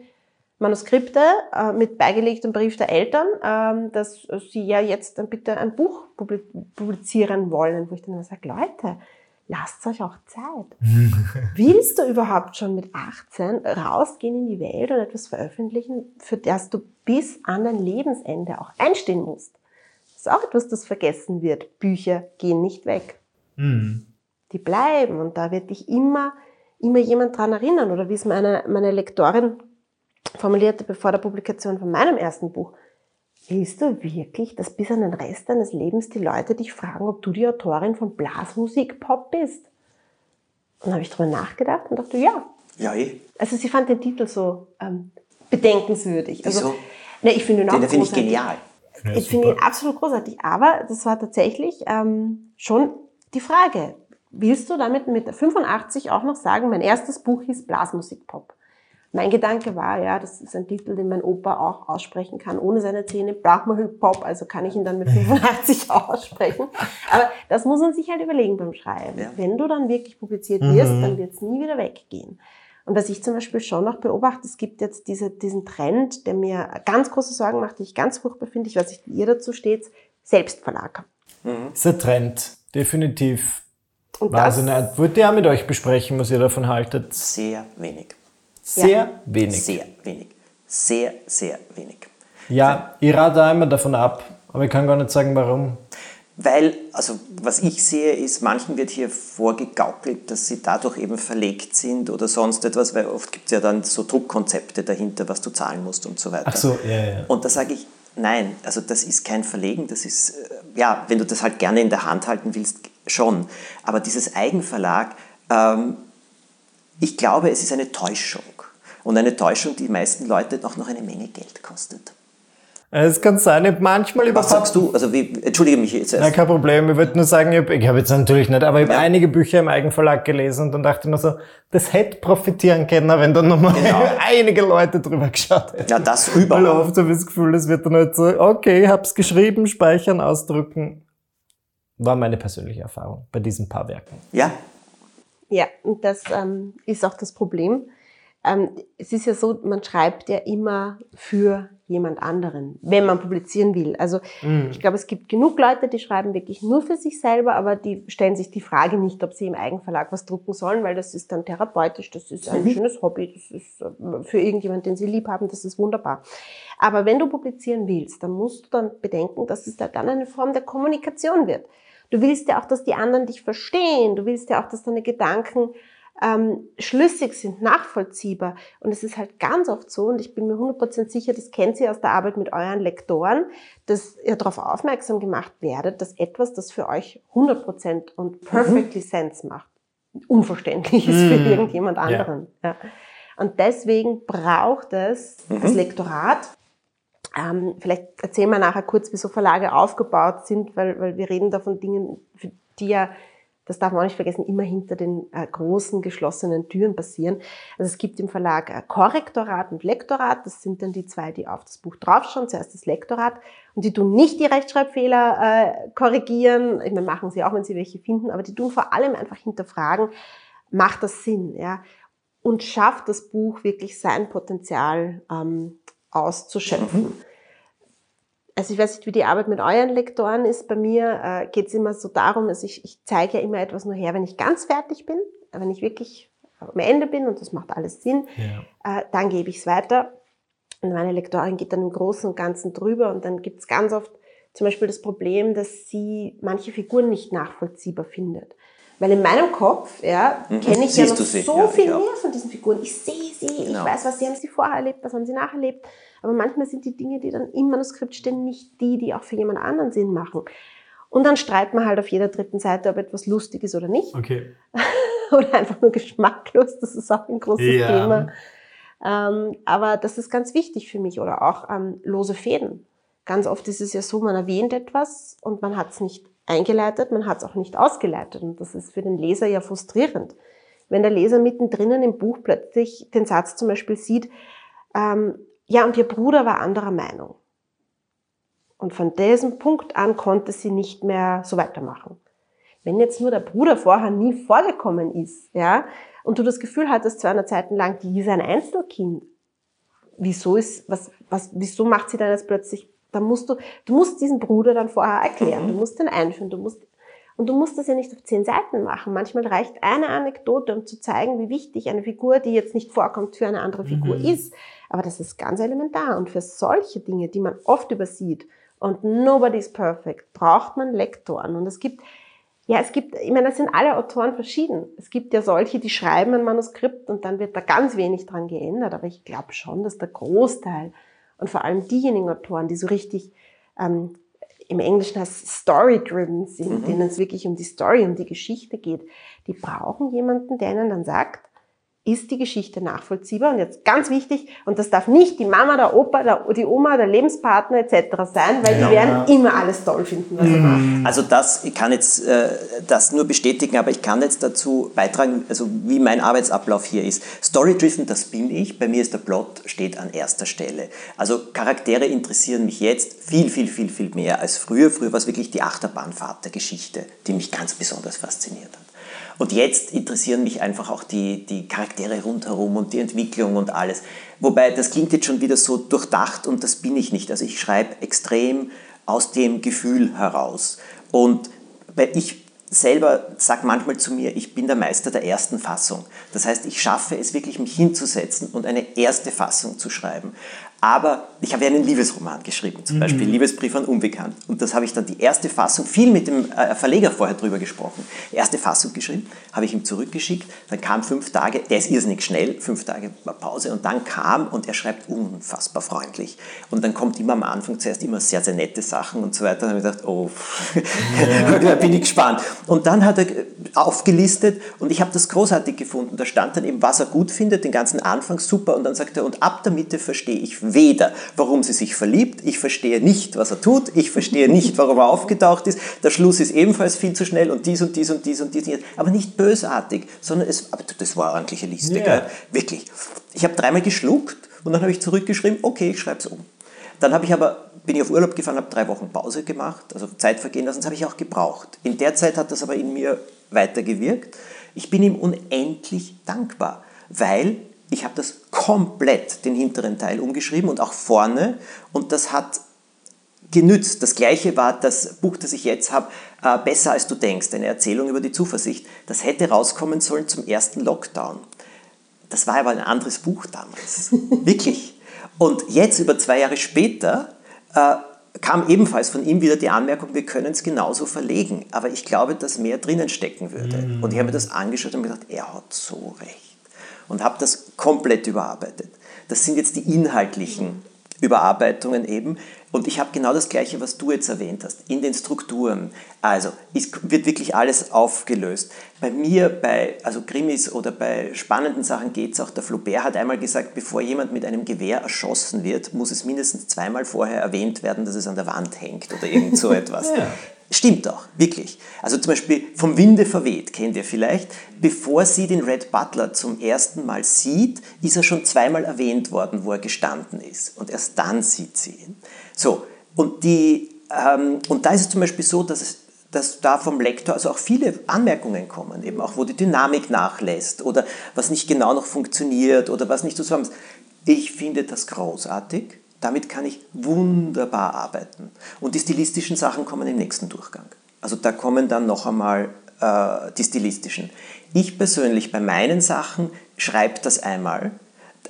Manuskripte äh, mit beigelegtem Brief der Eltern, ähm, dass sie ja jetzt dann bitte ein Buch publizieren wollen, wo ich dann immer sage, Leute, lasst euch auch Zeit. *laughs* Willst du überhaupt schon mit 18 rausgehen in die Welt und etwas veröffentlichen, für das du bis an dein Lebensende auch einstehen musst? Das ist auch etwas, das vergessen wird. Bücher gehen nicht weg. Mhm. Die bleiben und da wird dich immer, immer jemand dran erinnern. Oder wie es meine, meine Lektorin formulierte bevor der Publikation von meinem ersten Buch, willst du wirklich, dass bis an den Rest deines Lebens die Leute dich fragen, ob du die Autorin von Blasmusik Pop bist? Und dann habe ich darüber nachgedacht und dachte, ja. Ja, eh. Also sie fand den Titel so ähm, bedenkenswürdig. Also, Wieso? Ne, ich finde ihn auch Den finde ich genial. Ja, ich finde ihn absolut großartig. Aber das war tatsächlich ähm, schon die Frage. Willst du damit mit 85 auch noch sagen, mein erstes Buch hieß Blasmusik Pop? Mein Gedanke war, ja, das ist ein Titel, den mein Opa auch aussprechen kann, ohne seine Zähne, Hip-Hop, also kann ich ihn dann mit 85 *laughs* aussprechen. Aber das muss man sich halt überlegen beim Schreiben. Ja. Wenn du dann wirklich publiziert wirst, mhm. dann wird es nie wieder weggehen. Und was ich zum Beispiel schon noch beobachte, es gibt jetzt diese, diesen Trend, der mir ganz große Sorgen macht, den ich ganz furchtbar finde, ich weiß nicht, wie ihr dazu steht, Selbstverlag. Mhm. Ist ein Trend, definitiv. Und Weiß das, Wollt ihr auch mit euch besprechen, was ihr davon haltet? Sehr wenig. Sehr ja. wenig. Sehr wenig. Sehr, sehr wenig. Ja, ich rate immer davon ab, aber ich kann gar nicht sagen, warum. Weil, also was ich sehe, ist, manchen wird hier vorgegaukelt, dass sie dadurch eben verlegt sind oder sonst etwas, weil oft gibt es ja dann so Druckkonzepte dahinter, was du zahlen musst und so weiter. Ach so, ja, ja. Und da sage ich, nein, also das ist kein Verlegen, das ist, äh, ja, wenn du das halt gerne in der Hand halten willst, schon. Aber dieses Eigenverlag, ähm, ich glaube, es ist eine Täuschung. Und eine Täuschung, die die meisten Leute auch noch eine Menge Geld kostet. Es kann sein, manchmal überhaupt. Was sagst du? Also wie, entschuldige mich jetzt erst. Nein, kein Problem. Ich würde nur sagen, ich habe hab jetzt natürlich nicht, aber ich habe ja. einige Bücher im Eigenverlag gelesen und dann dachte ich mir so, das hätte profitieren können, wenn da nochmal genau. *laughs* einige Leute drüber geschaut hätten. Ja, das überall. Weil oft habe ich das Gefühl, es wird dann halt so, okay, ich habe es geschrieben, speichern, ausdrücken. War meine persönliche Erfahrung bei diesen paar Werken. Ja. Ja, und das ähm, ist auch das Problem ähm, es ist ja so, man schreibt ja immer für jemand anderen, wenn man publizieren will. Also mhm. ich glaube, es gibt genug Leute, die schreiben wirklich nur für sich selber, aber die stellen sich die Frage nicht, ob sie im Eigenverlag was drucken sollen, weil das ist dann therapeutisch, das ist ein mhm. schönes Hobby, das ist äh, für irgendjemand, den sie lieb haben, das ist wunderbar. Aber wenn du publizieren willst, dann musst du dann bedenken, dass es da dann eine Form der Kommunikation wird. Du willst ja auch, dass die anderen dich verstehen, du willst ja auch, dass deine Gedanken ähm, schlüssig sind, nachvollziehbar. Und es ist halt ganz oft so, und ich bin mir 100% sicher, das kennt ihr aus der Arbeit mit euren Lektoren, dass ihr darauf aufmerksam gemacht werdet, dass etwas, das für euch 100% und perfectly mhm. sense macht, unverständlich ist mhm. für irgendjemand anderen. Ja. Ja. Und deswegen braucht es mhm. das Lektorat, ähm, vielleicht erzählen wir nachher kurz, wie so Verlage aufgebaut sind, weil, weil wir reden da von Dingen, die ja das darf man auch nicht vergessen, immer hinter den äh, großen geschlossenen Türen passieren. Also es gibt im Verlag äh, Korrektorat und Lektorat, das sind dann die zwei, die auf das Buch draufschauen, zuerst das Lektorat und die tun nicht die Rechtschreibfehler äh, korrigieren, ich meine, machen sie auch, wenn sie welche finden, aber die tun vor allem einfach hinterfragen, macht das Sinn, ja, und schafft das Buch wirklich sein Potenzial ähm, auszuschöpfen. Mhm. Also ich weiß nicht, wie die Arbeit mit euren Lektoren ist. Bei mir äh, geht es immer so darum, dass ich, ich zeige ja immer etwas nur her, wenn ich ganz fertig bin, wenn ich wirklich am Ende bin und das macht alles Sinn, ja. äh, dann gebe ich es weiter. Und meine Lektorin geht dann im Großen und Ganzen drüber und dann gibt es ganz oft zum Beispiel das Problem, dass sie manche Figuren nicht nachvollziehbar findet. Weil in meinem Kopf, ja, mhm. kenne ich Siehst ja noch so ja, viel mehr von diesen Figuren. Ich sehe sie, genau. ich weiß, was sie haben sie vorher erlebt, was haben sie nachher erlebt. Aber manchmal sind die Dinge, die dann im Manuskript stehen, nicht die, die auch für jemand anderen Sinn machen. Und dann streitet man halt auf jeder dritten Seite, ob etwas lustig ist oder nicht. Okay. *laughs* oder einfach nur geschmacklos, das ist auch ein großes ja. Thema. Ähm, aber das ist ganz wichtig für mich. Oder auch ähm, lose Fäden. Ganz oft ist es ja so, man erwähnt etwas und man hat es nicht eingeleitet, man hat es auch nicht ausgeleitet. Und das ist für den Leser ja frustrierend. Wenn der Leser mittendrin im Buch plötzlich den Satz zum Beispiel sieht, ähm, ja, und ihr Bruder war anderer Meinung. Und von diesem Punkt an konnte sie nicht mehr so weitermachen. Wenn jetzt nur der Bruder vorher nie vorgekommen ist, ja, und du das Gefühl hattest 200 Seiten lang, die ist ein Einzelkind, wieso ist, was, was, wieso macht sie dann jetzt plötzlich, dann musst du, du musst diesen Bruder dann vorher erklären, du musst den einführen, du musst, und du musst das ja nicht auf zehn Seiten machen. Manchmal reicht eine Anekdote, um zu zeigen, wie wichtig eine Figur, die jetzt nicht vorkommt, für eine andere Figur mhm. ist. Aber das ist ganz elementar. Und für solche Dinge, die man oft übersieht, und nobody's perfect, braucht man Lektoren. Und es gibt, ja, es gibt, ich meine, das sind alle Autoren verschieden. Es gibt ja solche, die schreiben ein Manuskript und dann wird da ganz wenig dran geändert. Aber ich glaube schon, dass der Großteil und vor allem diejenigen Autoren, die so richtig ähm, im Englischen heißt Story-driven sind, mhm. denen es wirklich um die Story, um die Geschichte geht, die brauchen jemanden, der ihnen dann sagt, ist die Geschichte nachvollziehbar? Und jetzt ganz wichtig, und das darf nicht die Mama, der Opa, der, die Oma, der Lebenspartner etc. sein, weil ja, die werden immer alles toll finden, was mhm. sie machen. Also das, ich kann jetzt äh, das nur bestätigen, aber ich kann jetzt dazu beitragen, also wie mein Arbeitsablauf hier ist. Story-driven, das bin ich. Bei mir ist der Plot steht an erster Stelle. Also Charaktere interessieren mich jetzt viel, viel, viel, viel mehr als früher. Früher war es wirklich die Achterbahnfahrt der Geschichte, die mich ganz besonders fasziniert hat. Und jetzt interessieren mich einfach auch die, die Charaktere rundherum und die Entwicklung und alles. Wobei, das klingt jetzt schon wieder so durchdacht und das bin ich nicht. Also ich schreibe extrem aus dem Gefühl heraus. Und weil ich selber sage manchmal zu mir, ich bin der Meister der ersten Fassung. Das heißt, ich schaffe es wirklich, mich hinzusetzen und eine erste Fassung zu schreiben. Aber ich habe ja einen Liebesroman geschrieben, zum mhm. Beispiel Liebesbrief an Unbekannt. Und das habe ich dann die erste Fassung, viel mit dem äh, Verleger vorher drüber gesprochen. erste Fassung geschrieben, habe ich ihm zurückgeschickt. Dann kam fünf Tage, der ist irrsinnig schnell, fünf Tage Pause. Und dann kam und er schreibt unfassbar freundlich. Und dann kommt immer am Anfang zuerst immer sehr, sehr nette Sachen und so weiter. Dann habe ich gedacht, oh, ja. *laughs* bin ich gespannt. Und dann hat er aufgelistet und ich habe das großartig gefunden. Da stand dann eben, was er gut findet, den ganzen Anfang super. Und dann sagt er, und ab der Mitte verstehe ich weder, warum sie sich verliebt, ich verstehe nicht, was er tut, ich verstehe nicht, warum er aufgetaucht ist, der Schluss ist ebenfalls viel zu schnell und dies und dies und dies und dies, aber nicht bösartig, sondern es, das war ordentliche Liste, yeah. wirklich. Ich habe dreimal geschluckt und dann habe ich zurückgeschrieben, okay, ich schreibe es um. Dann habe ich aber, bin ich auf Urlaub gefahren, habe drei Wochen Pause gemacht, also Zeit vergehen lassen, das habe ich auch gebraucht. In der Zeit hat das aber in mir weitergewirkt. Ich bin ihm unendlich dankbar, weil ich habe das komplett den hinteren Teil umgeschrieben und auch vorne und das hat genützt. Das gleiche war das Buch, das ich jetzt habe, äh, Besser als du denkst, eine Erzählung über die Zuversicht. Das hätte rauskommen sollen zum ersten Lockdown. Das war aber ein anderes Buch damals. *laughs* Wirklich. Und jetzt, über zwei Jahre später, äh, kam ebenfalls von ihm wieder die Anmerkung, wir können es genauso verlegen. Aber ich glaube, dass mehr drinnen stecken würde. Mhm. Und ich habe mir das angeschaut und mir gedacht, er hat so recht. Und habe das komplett überarbeitet. Das sind jetzt die inhaltlichen Überarbeitungen eben. Und ich habe genau das Gleiche, was du jetzt erwähnt hast, in den Strukturen. Also es wird wirklich alles aufgelöst. Bei mir, bei also Krimis oder bei spannenden Sachen geht es auch. Der Flaubert hat einmal gesagt, bevor jemand mit einem Gewehr erschossen wird, muss es mindestens zweimal vorher erwähnt werden, dass es an der Wand hängt oder irgend so *laughs* etwas. ja. Stimmt auch, wirklich. Also zum Beispiel vom Winde verweht, kennt ihr vielleicht. Bevor sie den Red Butler zum ersten Mal sieht, ist er schon zweimal erwähnt worden, wo er gestanden ist. Und erst dann sieht sie ihn. So, und, die, ähm, und da ist es zum Beispiel so, dass, es, dass da vom Lektor also auch viele Anmerkungen kommen, eben auch wo die Dynamik nachlässt oder was nicht genau noch funktioniert oder was nicht zusammen ist. Ich finde das großartig damit kann ich wunderbar arbeiten. Und die stilistischen Sachen kommen im nächsten Durchgang. Also da kommen dann noch einmal äh, die stilistischen. Ich persönlich bei meinen Sachen schreibe das einmal.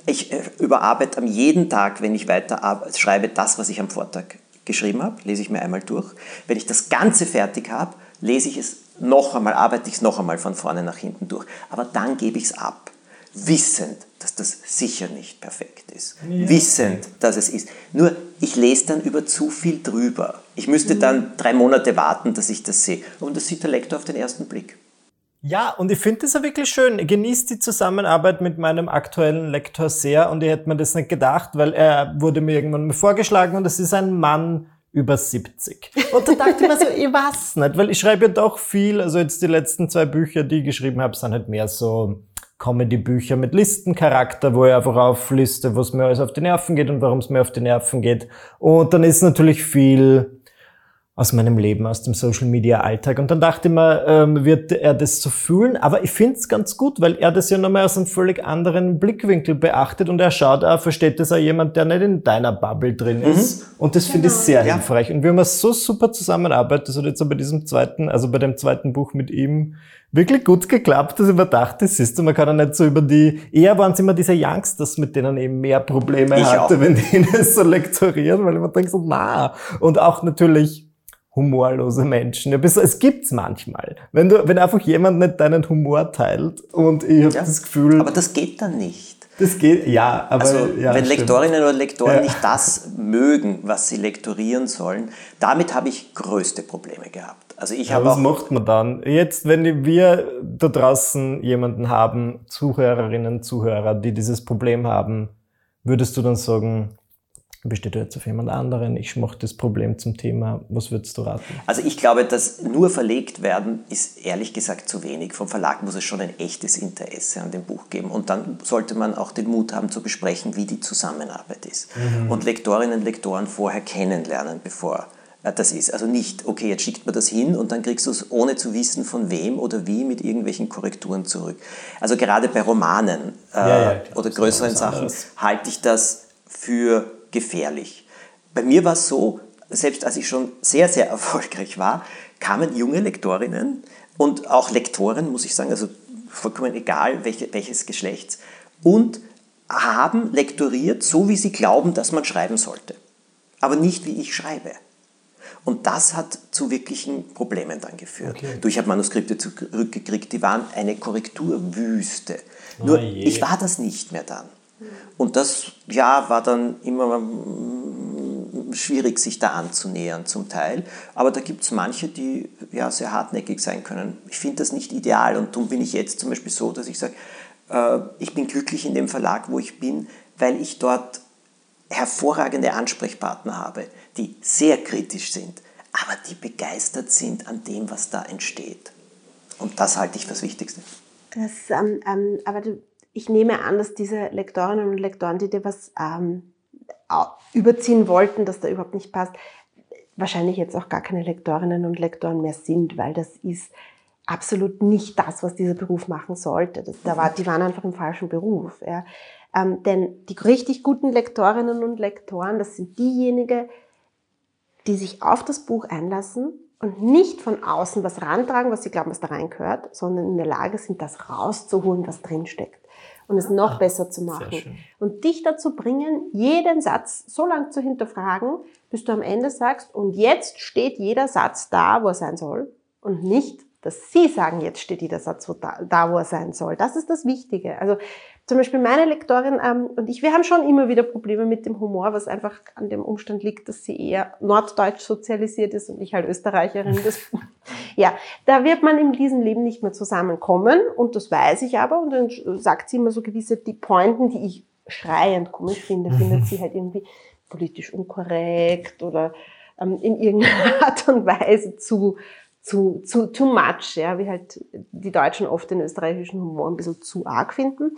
Ich äh, überarbeite am jeden Tag, wenn ich weiter schreibe, das, was ich am Vortag geschrieben habe, lese ich mir einmal durch. Wenn ich das Ganze fertig habe, lese ich es noch einmal, arbeite ich es noch einmal von vorne nach hinten durch. Aber dann gebe ich es ab wissend, dass das sicher nicht perfekt ist. Ja. Wissend, dass es ist. Nur, ich lese dann über zu viel drüber. Ich müsste dann drei Monate warten, dass ich das sehe. Und das sieht der Lektor auf den ersten Blick. Ja, und ich finde das ja wirklich schön. Ich genieße die Zusammenarbeit mit meinem aktuellen Lektor sehr und ich hätte mir das nicht gedacht, weil er wurde mir irgendwann mal vorgeschlagen und es ist ein Mann über 70. Und da dachte ich mir so, *laughs* ich weiß nicht, weil ich schreibe ja doch viel, also jetzt die letzten zwei Bücher, die ich geschrieben habe, sind halt mehr so Comedy-Bücher mit Listencharakter, wo ich einfach aufliste, was mir alles auf die Nerven geht und warum es mir auf die Nerven geht. Und dann ist natürlich viel aus meinem Leben, aus dem Social Media Alltag. Und dann dachte ich mir, ähm, wird er das so fühlen? Aber ich finde es ganz gut, weil er das ja nochmal aus einem völlig anderen Blickwinkel beachtet und er schaut auch, versteht das auch jemand, der nicht in deiner Bubble drin mhm. ist. Mhm. Und das finde ich genau. sehr ja. hilfreich. Und wir haben so super zusammenarbeitet, das hat jetzt aber bei diesem zweiten, also bei dem zweiten Buch mit ihm wirklich gut geklappt, dass ich mir dachte, siehst du, man kann ja nicht so über die, eher waren es immer diese Youngsters, mit denen eben mehr Probleme ich hatte, auch. wenn die *laughs* das so lektorieren, weil ich mir denke so, na. Und auch natürlich, humorlose Menschen. Es gibt's manchmal. Wenn du, wenn einfach jemand nicht deinen Humor teilt und ich habe ja, das Gefühl. Aber das geht dann nicht. Das geht, ja, aber. Also, ja, wenn stimmt. Lektorinnen oder Lektoren ja. nicht das mögen, was sie lektorieren sollen, damit habe ich größte Probleme gehabt. Also ich ja, habe was macht man dann? Jetzt, wenn wir da draußen jemanden haben, Zuhörerinnen, Zuhörer, die dieses Problem haben, würdest du dann sagen, besteht jetzt auf jemand anderen, ich mache das Problem zum Thema. Was würdest du raten? Also ich glaube, dass nur verlegt werden, ist ehrlich gesagt zu wenig. Vom Verlag muss es schon ein echtes Interesse an dem Buch geben. Und dann sollte man auch den Mut haben zu besprechen, wie die Zusammenarbeit ist. Mhm. Und Lektorinnen und Lektoren vorher kennenlernen, bevor äh, das ist. Also nicht, okay, jetzt schickt man das hin und dann kriegst du es ohne zu wissen, von wem oder wie mit irgendwelchen Korrekturen zurück. Also gerade bei Romanen äh, ja, ja, oder größeren Sachen halte ich das für gefährlich. Bei mir war es so, selbst als ich schon sehr, sehr *laughs* erfolgreich war, kamen junge Lektorinnen und auch Lektoren, muss ich sagen, also vollkommen egal welche, welches Geschlechts, und haben lektoriert, so wie sie glauben, dass man schreiben sollte. Aber nicht wie ich schreibe. Und das hat zu wirklichen Problemen dann geführt. Okay. Du, ich habe Manuskripte zurückgekriegt, die waren eine Korrekturwüste. Oh Nur je. ich war das nicht mehr dann. Und das ja, war dann immer schwierig, sich da anzunähern zum Teil. Aber da gibt es manche, die ja, sehr hartnäckig sein können. Ich finde das nicht ideal und darum bin ich jetzt zum Beispiel so, dass ich sage, äh, ich bin glücklich in dem Verlag, wo ich bin, weil ich dort hervorragende Ansprechpartner habe, die sehr kritisch sind, aber die begeistert sind an dem, was da entsteht. Und das halte ich für das Wichtigste. Das, ähm, ähm, aber du, ich nehme an, dass diese Lektorinnen und Lektoren, die dir was ähm, überziehen wollten, dass da überhaupt nicht passt, wahrscheinlich jetzt auch gar keine Lektorinnen und Lektoren mehr sind, weil das ist absolut nicht das, was dieser Beruf machen sollte. Das, da war, die waren einfach im falschen Beruf. Ja. Ähm, denn die richtig guten Lektorinnen und Lektoren, das sind diejenigen, die sich auf das Buch einlassen und nicht von außen was rantragen, was sie glauben, was da reingehört, sondern in der Lage sind, das rauszuholen, was drinsteckt. Und es noch ah, besser zu machen. Und dich dazu bringen, jeden Satz so lange zu hinterfragen, bis du am Ende sagst, und jetzt steht jeder Satz da, wo er sein soll und nicht, dass sie sagen, jetzt steht jeder Satz da, da wo er sein soll. Das ist das Wichtige. Also zum Beispiel meine Lektorin ähm, und ich, wir haben schon immer wieder Probleme mit dem Humor, was einfach an dem Umstand liegt, dass sie eher norddeutsch sozialisiert ist und ich halt Österreicherin. Das, *laughs* ja, da wird man in diesem Leben nicht mehr zusammenkommen und das weiß ich aber und dann sagt sie immer so gewisse die Pointen, die ich schreiend komisch *laughs* finde, findet sie halt irgendwie politisch unkorrekt oder ähm, in irgendeiner *laughs* Art und Weise zu zu, zu too much, ja, wie halt die Deutschen oft den österreichischen Humor ein bisschen zu arg finden.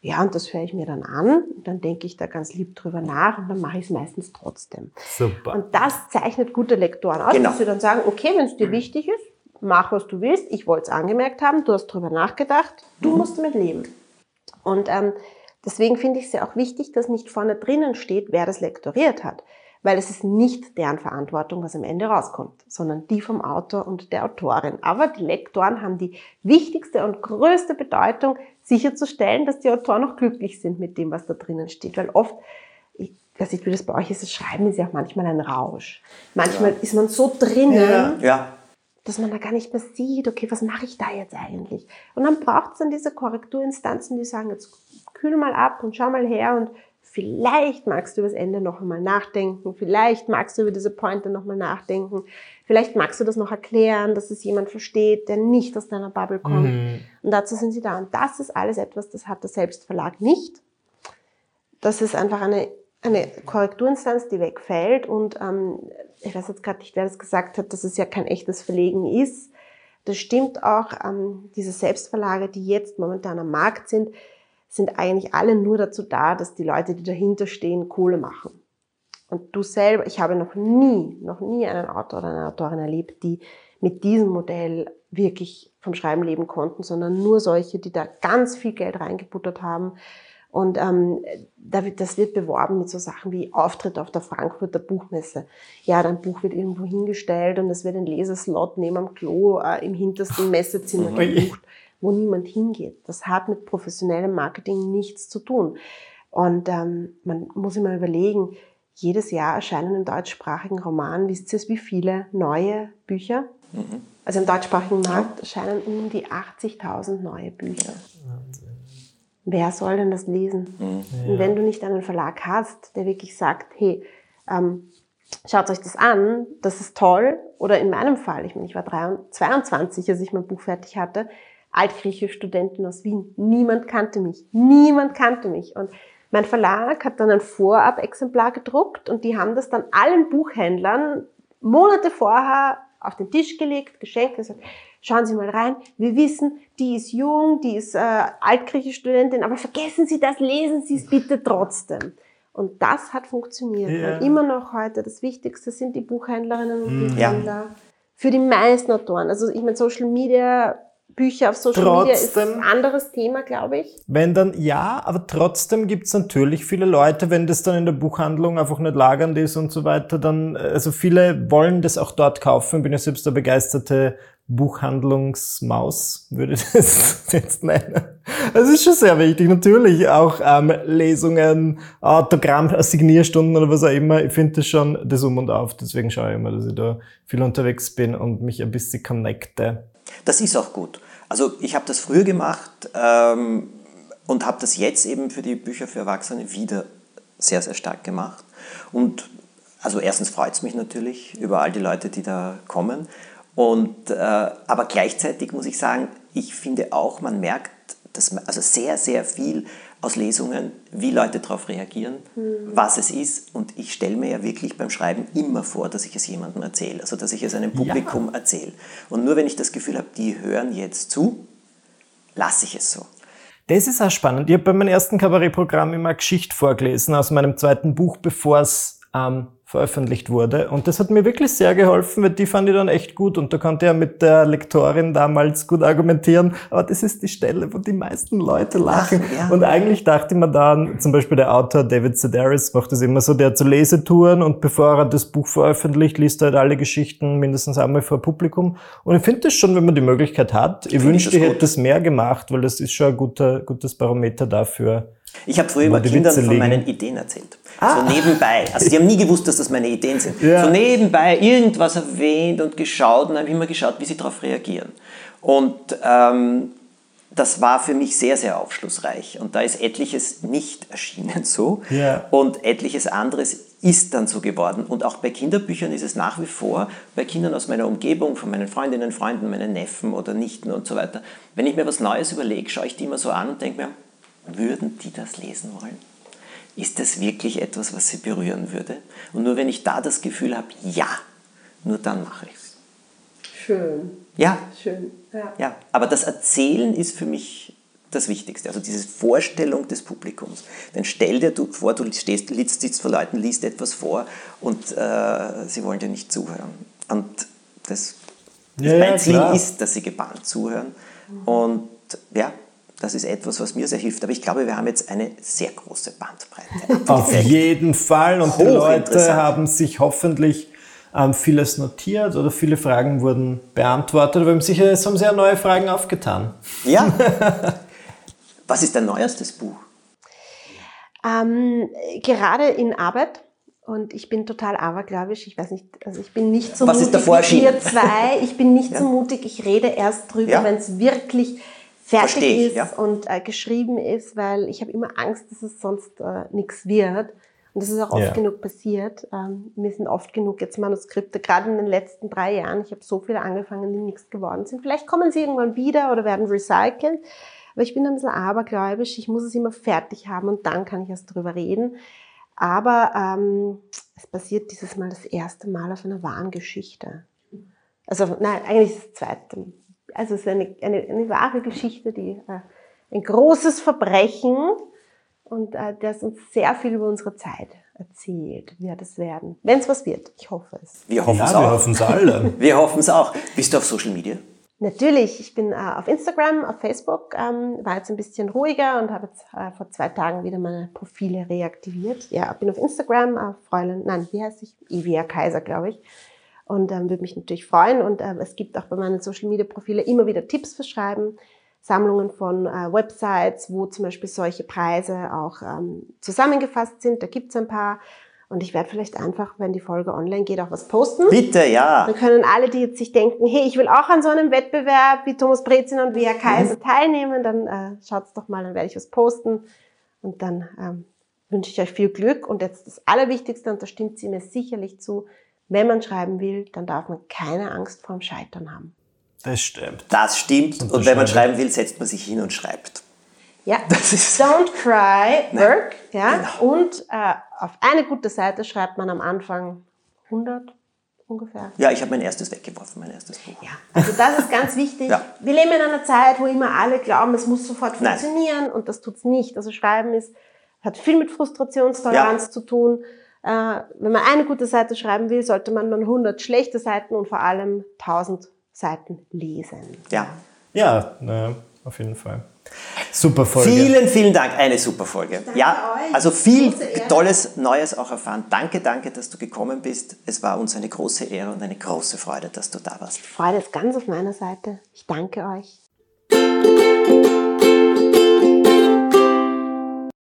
Ja, und das höre ich mir dann an, dann denke ich da ganz lieb drüber nach und dann mache ich es meistens trotzdem. Super. Und das zeichnet gute Lektoren aus, genau. dass sie dann sagen, okay, wenn es dir wichtig ist, mach was du willst, ich wollte es angemerkt haben, du hast drüber nachgedacht, du mhm. musst damit leben. Und ähm, deswegen finde ich es ja auch wichtig, dass nicht vorne drinnen steht, wer das lektoriert hat weil es ist nicht deren Verantwortung, was am Ende rauskommt, sondern die vom Autor und der Autorin. Aber die Lektoren haben die wichtigste und größte Bedeutung, sicherzustellen, dass die Autoren auch glücklich sind mit dem, was da drinnen steht. Weil oft, ich weiß nicht, wie das bei euch ist, das Schreiben ist ja auch manchmal ein Rausch. Manchmal ja. ist man so drinnen, ja. dass man da gar nicht mehr sieht, okay, was mache ich da jetzt eigentlich? Und dann braucht es dann diese Korrekturinstanzen, die sagen, jetzt kühl mal ab und schau mal her und Vielleicht magst du über das Ende noch einmal nachdenken. Vielleicht magst du über diese Pointe noch mal nachdenken. Vielleicht magst du das noch erklären, dass es jemand versteht, der nicht aus deiner Bubble kommt. Mhm. Und dazu sind sie da. Und das ist alles etwas, das hat der Selbstverlag nicht. Das ist einfach eine, eine Korrekturinstanz, die wegfällt. Und ähm, ich weiß jetzt gerade nicht, wer das gesagt hat, dass es ja kein echtes Verlegen ist. Das stimmt auch. Ähm, diese Selbstverlage, die jetzt momentan am Markt sind, sind eigentlich alle nur dazu da, dass die Leute, die dahinter stehen, Kohle machen. Und du selber, ich habe noch nie, noch nie einen Autor oder eine Autorin erlebt, die mit diesem Modell wirklich vom Schreiben leben konnten, sondern nur solche, die da ganz viel Geld reingebuttert haben. Und ähm, das wird beworben mit so Sachen wie Auftritt auf der Frankfurter Buchmesse. Ja, dein Buch wird irgendwo hingestellt und es wird ein Leserslot neben am Klo äh, im hintersten Messezimmer gebucht wo niemand hingeht. Das hat mit professionellem Marketing nichts zu tun. Und ähm, man muss immer überlegen, jedes Jahr erscheinen im deutschsprachigen Roman, wisst ihr es, wie viele neue Bücher? Mhm. Also im deutschsprachigen Markt erscheinen um die 80.000 neue Bücher. Wahnsinn. Wer soll denn das lesen? Mhm. Ja. Und wenn du nicht einen Verlag hast, der wirklich sagt, hey, ähm, schaut euch das an, das ist toll. Oder in meinem Fall, ich meine, ich war 22, als ich mein Buch fertig hatte, altgriechische Studentin aus Wien. Niemand kannte mich. Niemand kannte mich. Und mein Verlag hat dann ein Vorab-Exemplar gedruckt und die haben das dann allen Buchhändlern Monate vorher auf den Tisch gelegt, geschenkt, gesagt, schauen Sie mal rein, wir wissen, die ist jung, die ist äh, altgriechische Studentin, aber vergessen Sie das, lesen Sie es bitte trotzdem. Und das hat funktioniert. Ja. immer noch heute das Wichtigste sind die Buchhändlerinnen und mhm. Buchhändler. Ja. Für die meisten Autoren. Also ich meine, Social Media Bücher auf Social trotzdem, Media ist ein anderes Thema, glaube ich. Wenn dann ja, aber trotzdem gibt es natürlich viele Leute, wenn das dann in der Buchhandlung einfach nicht lagernd ist und so weiter, dann, also viele wollen das auch dort kaufen. Bin ja selbst der begeisterte Buchhandlungsmaus, würde ich *laughs* das jetzt nennen. Das ist schon sehr wichtig. Natürlich auch ähm, Lesungen, Autogramm, Signierstunden oder was auch immer. Ich finde das schon das Um und Auf. Deswegen schaue ich immer, dass ich da viel unterwegs bin und mich ein bisschen connecte. Das ist auch gut. Also ich habe das früher gemacht ähm, und habe das jetzt eben für die Bücher für Erwachsene wieder sehr, sehr stark gemacht. Und also erstens freut es mich natürlich über all die Leute, die da kommen. Und, äh, aber gleichzeitig muss ich sagen, ich finde auch, man merkt, dass man, also sehr, sehr viel aus Lesungen, wie Leute darauf reagieren, mhm. was es ist. Und ich stelle mir ja wirklich beim Schreiben immer vor, dass ich es jemandem erzähle, also dass ich es einem Publikum ja. erzähle. Und nur wenn ich das Gefühl habe, die hören jetzt zu, lasse ich es so. Das ist auch spannend. Ich habe bei meinem ersten Kabarettprogramm immer Geschichte vorgelesen aus meinem zweiten Buch, bevor es ähm, veröffentlicht wurde. Und das hat mir wirklich sehr geholfen, weil die fand ich dann echt gut. Und da konnte er mit der Lektorin damals gut argumentieren. Aber das ist die Stelle, wo die meisten Leute lachen. Ach, ja. Und eigentlich dachte man dann, zum Beispiel der Autor David Sedaris macht das immer so, der zu Lesetouren und bevor er das Buch veröffentlicht, liest er halt alle Geschichten mindestens einmal vor Publikum. Und ich finde das schon, wenn man die Möglichkeit hat. Ich, ich wünschte, ich hätte das mehr gemacht, weil das ist schon ein guter, gutes Barometer dafür. Ich habe früher immer Kindern von meinen Ideen erzählt. Ah. So nebenbei. Also die haben nie gewusst, dass das meine Ideen sind. Ja. So nebenbei irgendwas erwähnt und geschaut und habe immer geschaut, wie sie darauf reagieren. Und ähm, das war für mich sehr, sehr aufschlussreich. Und da ist etliches nicht erschienen so. Ja. Und etliches anderes ist dann so geworden. Und auch bei Kinderbüchern ist es nach wie vor, bei Kindern aus meiner Umgebung, von meinen Freundinnen, Freunden, meinen Neffen oder Nichten und so weiter, wenn ich mir was Neues überlege, schaue ich die immer so an und denke mir, würden die das lesen wollen? Ist das wirklich etwas, was sie berühren würde? Und nur wenn ich da das Gefühl habe, ja, nur dann mache ich es. Schön. Ja. Schön. Ja. ja. Aber das Erzählen ist für mich das Wichtigste, also diese Vorstellung des Publikums. Denn stell dir vor, du stehst, sitzt vor Leuten, liest etwas vor und äh, sie wollen dir nicht zuhören. Und das, ja, mein ja, Ziel ist, dass sie gebannt zuhören. Und ja, das ist etwas, was mir sehr hilft. Aber ich glaube, wir haben jetzt eine sehr große Bandbreite. *laughs* Auf jeden Fall. Und die Leute haben sich hoffentlich ähm, vieles notiert oder viele Fragen wurden beantwortet. Wir haben sicher, es haben sehr neue Fragen aufgetan. Ja. *laughs* was ist dein neuestes Buch? Ähm, gerade in Arbeit. Und ich bin total abergläubisch. Ich weiß nicht, also ich bin nicht so Was mutig ist der wie ihr zwei. Ich bin nicht *laughs* ja. so mutig. Ich rede erst drüber, ja. wenn es wirklich fertig ich, ist ja. und äh, geschrieben ist, weil ich habe immer Angst, dass es sonst äh, nichts wird. Und das ist auch oft ja. genug passiert. Ähm, mir sind oft genug jetzt Manuskripte, gerade in den letzten drei Jahren, ich habe so viele angefangen, die nichts geworden sind. Vielleicht kommen sie irgendwann wieder oder werden recycelt. Aber ich bin ein bisschen abergläubisch. Ich muss es immer fertig haben und dann kann ich erst drüber reden. Aber ähm, es passiert dieses Mal das erste Mal auf einer wahren Geschichte. Also nein, eigentlich das zweite also es ist eine, eine, eine wahre Geschichte, die äh, ein großes Verbrechen und äh, das uns sehr viel über unsere Zeit erzählt, wird es werden. Wenn es was wird, ich hoffe es. Wir hoffen es ja, auch. Wir hoffen es alle. *laughs* wir hoffen es auch. Bist du auf Social Media? Natürlich, ich bin äh, auf Instagram, auf Facebook, ähm, war jetzt ein bisschen ruhiger und habe jetzt äh, vor zwei Tagen wieder meine Profile reaktiviert. Ja, bin auf Instagram, auf Fräulein, nein, wie heißt ich? Evia Kaiser, glaube ich und ähm, würde mich natürlich freuen. Und äh, es gibt auch bei meinen Social Media Profile immer wieder Tipps für Schreiben, Sammlungen von äh, Websites, wo zum Beispiel solche Preise auch ähm, zusammengefasst sind. Da gibt's ein paar. Und ich werde vielleicht einfach, wenn die Folge online geht, auch was posten. Bitte, ja. Dann können alle, die jetzt sich denken, hey, ich will auch an so einem Wettbewerb wie Thomas Brezin und wie Herr Kaiser mhm. teilnehmen, dann äh, schaut's doch mal, dann werde ich was posten. Und dann ähm, wünsche ich euch viel Glück. Und jetzt das Allerwichtigste, und da stimmt sie mir sicherlich zu, wenn man schreiben will, dann darf man keine Angst vorm Scheitern haben. Das stimmt. Das stimmt. Und, und wenn man schreiben will, setzt man sich hin und schreibt. Ja, *laughs* das ist don't cry, work. Ja? Genau. Und äh, auf eine gute Seite schreibt man am Anfang 100 ungefähr. Ja, ich habe mein erstes weggeworfen, mein erstes Buch. Ja, also das ist ganz wichtig. *laughs* ja. Wir leben in einer Zeit, wo immer alle glauben, es muss sofort funktionieren Nein. und das tut es nicht. Also Schreiben ist, hat viel mit Frustrationstoleranz ja. zu tun. Äh, wenn man eine gute Seite schreiben will, sollte man dann 100 schlechte Seiten und vor allem 1000 Seiten lesen. Ja. Ja, na, auf jeden Fall. Super Folge. Vielen, vielen Dank. Eine super Folge. Danke ja, euch. also viel Tolles, Neues auch erfahren. Danke, danke, dass du gekommen bist. Es war uns eine große Ehre und eine große Freude, dass du da warst. Freude ist ganz auf meiner Seite. Ich danke euch.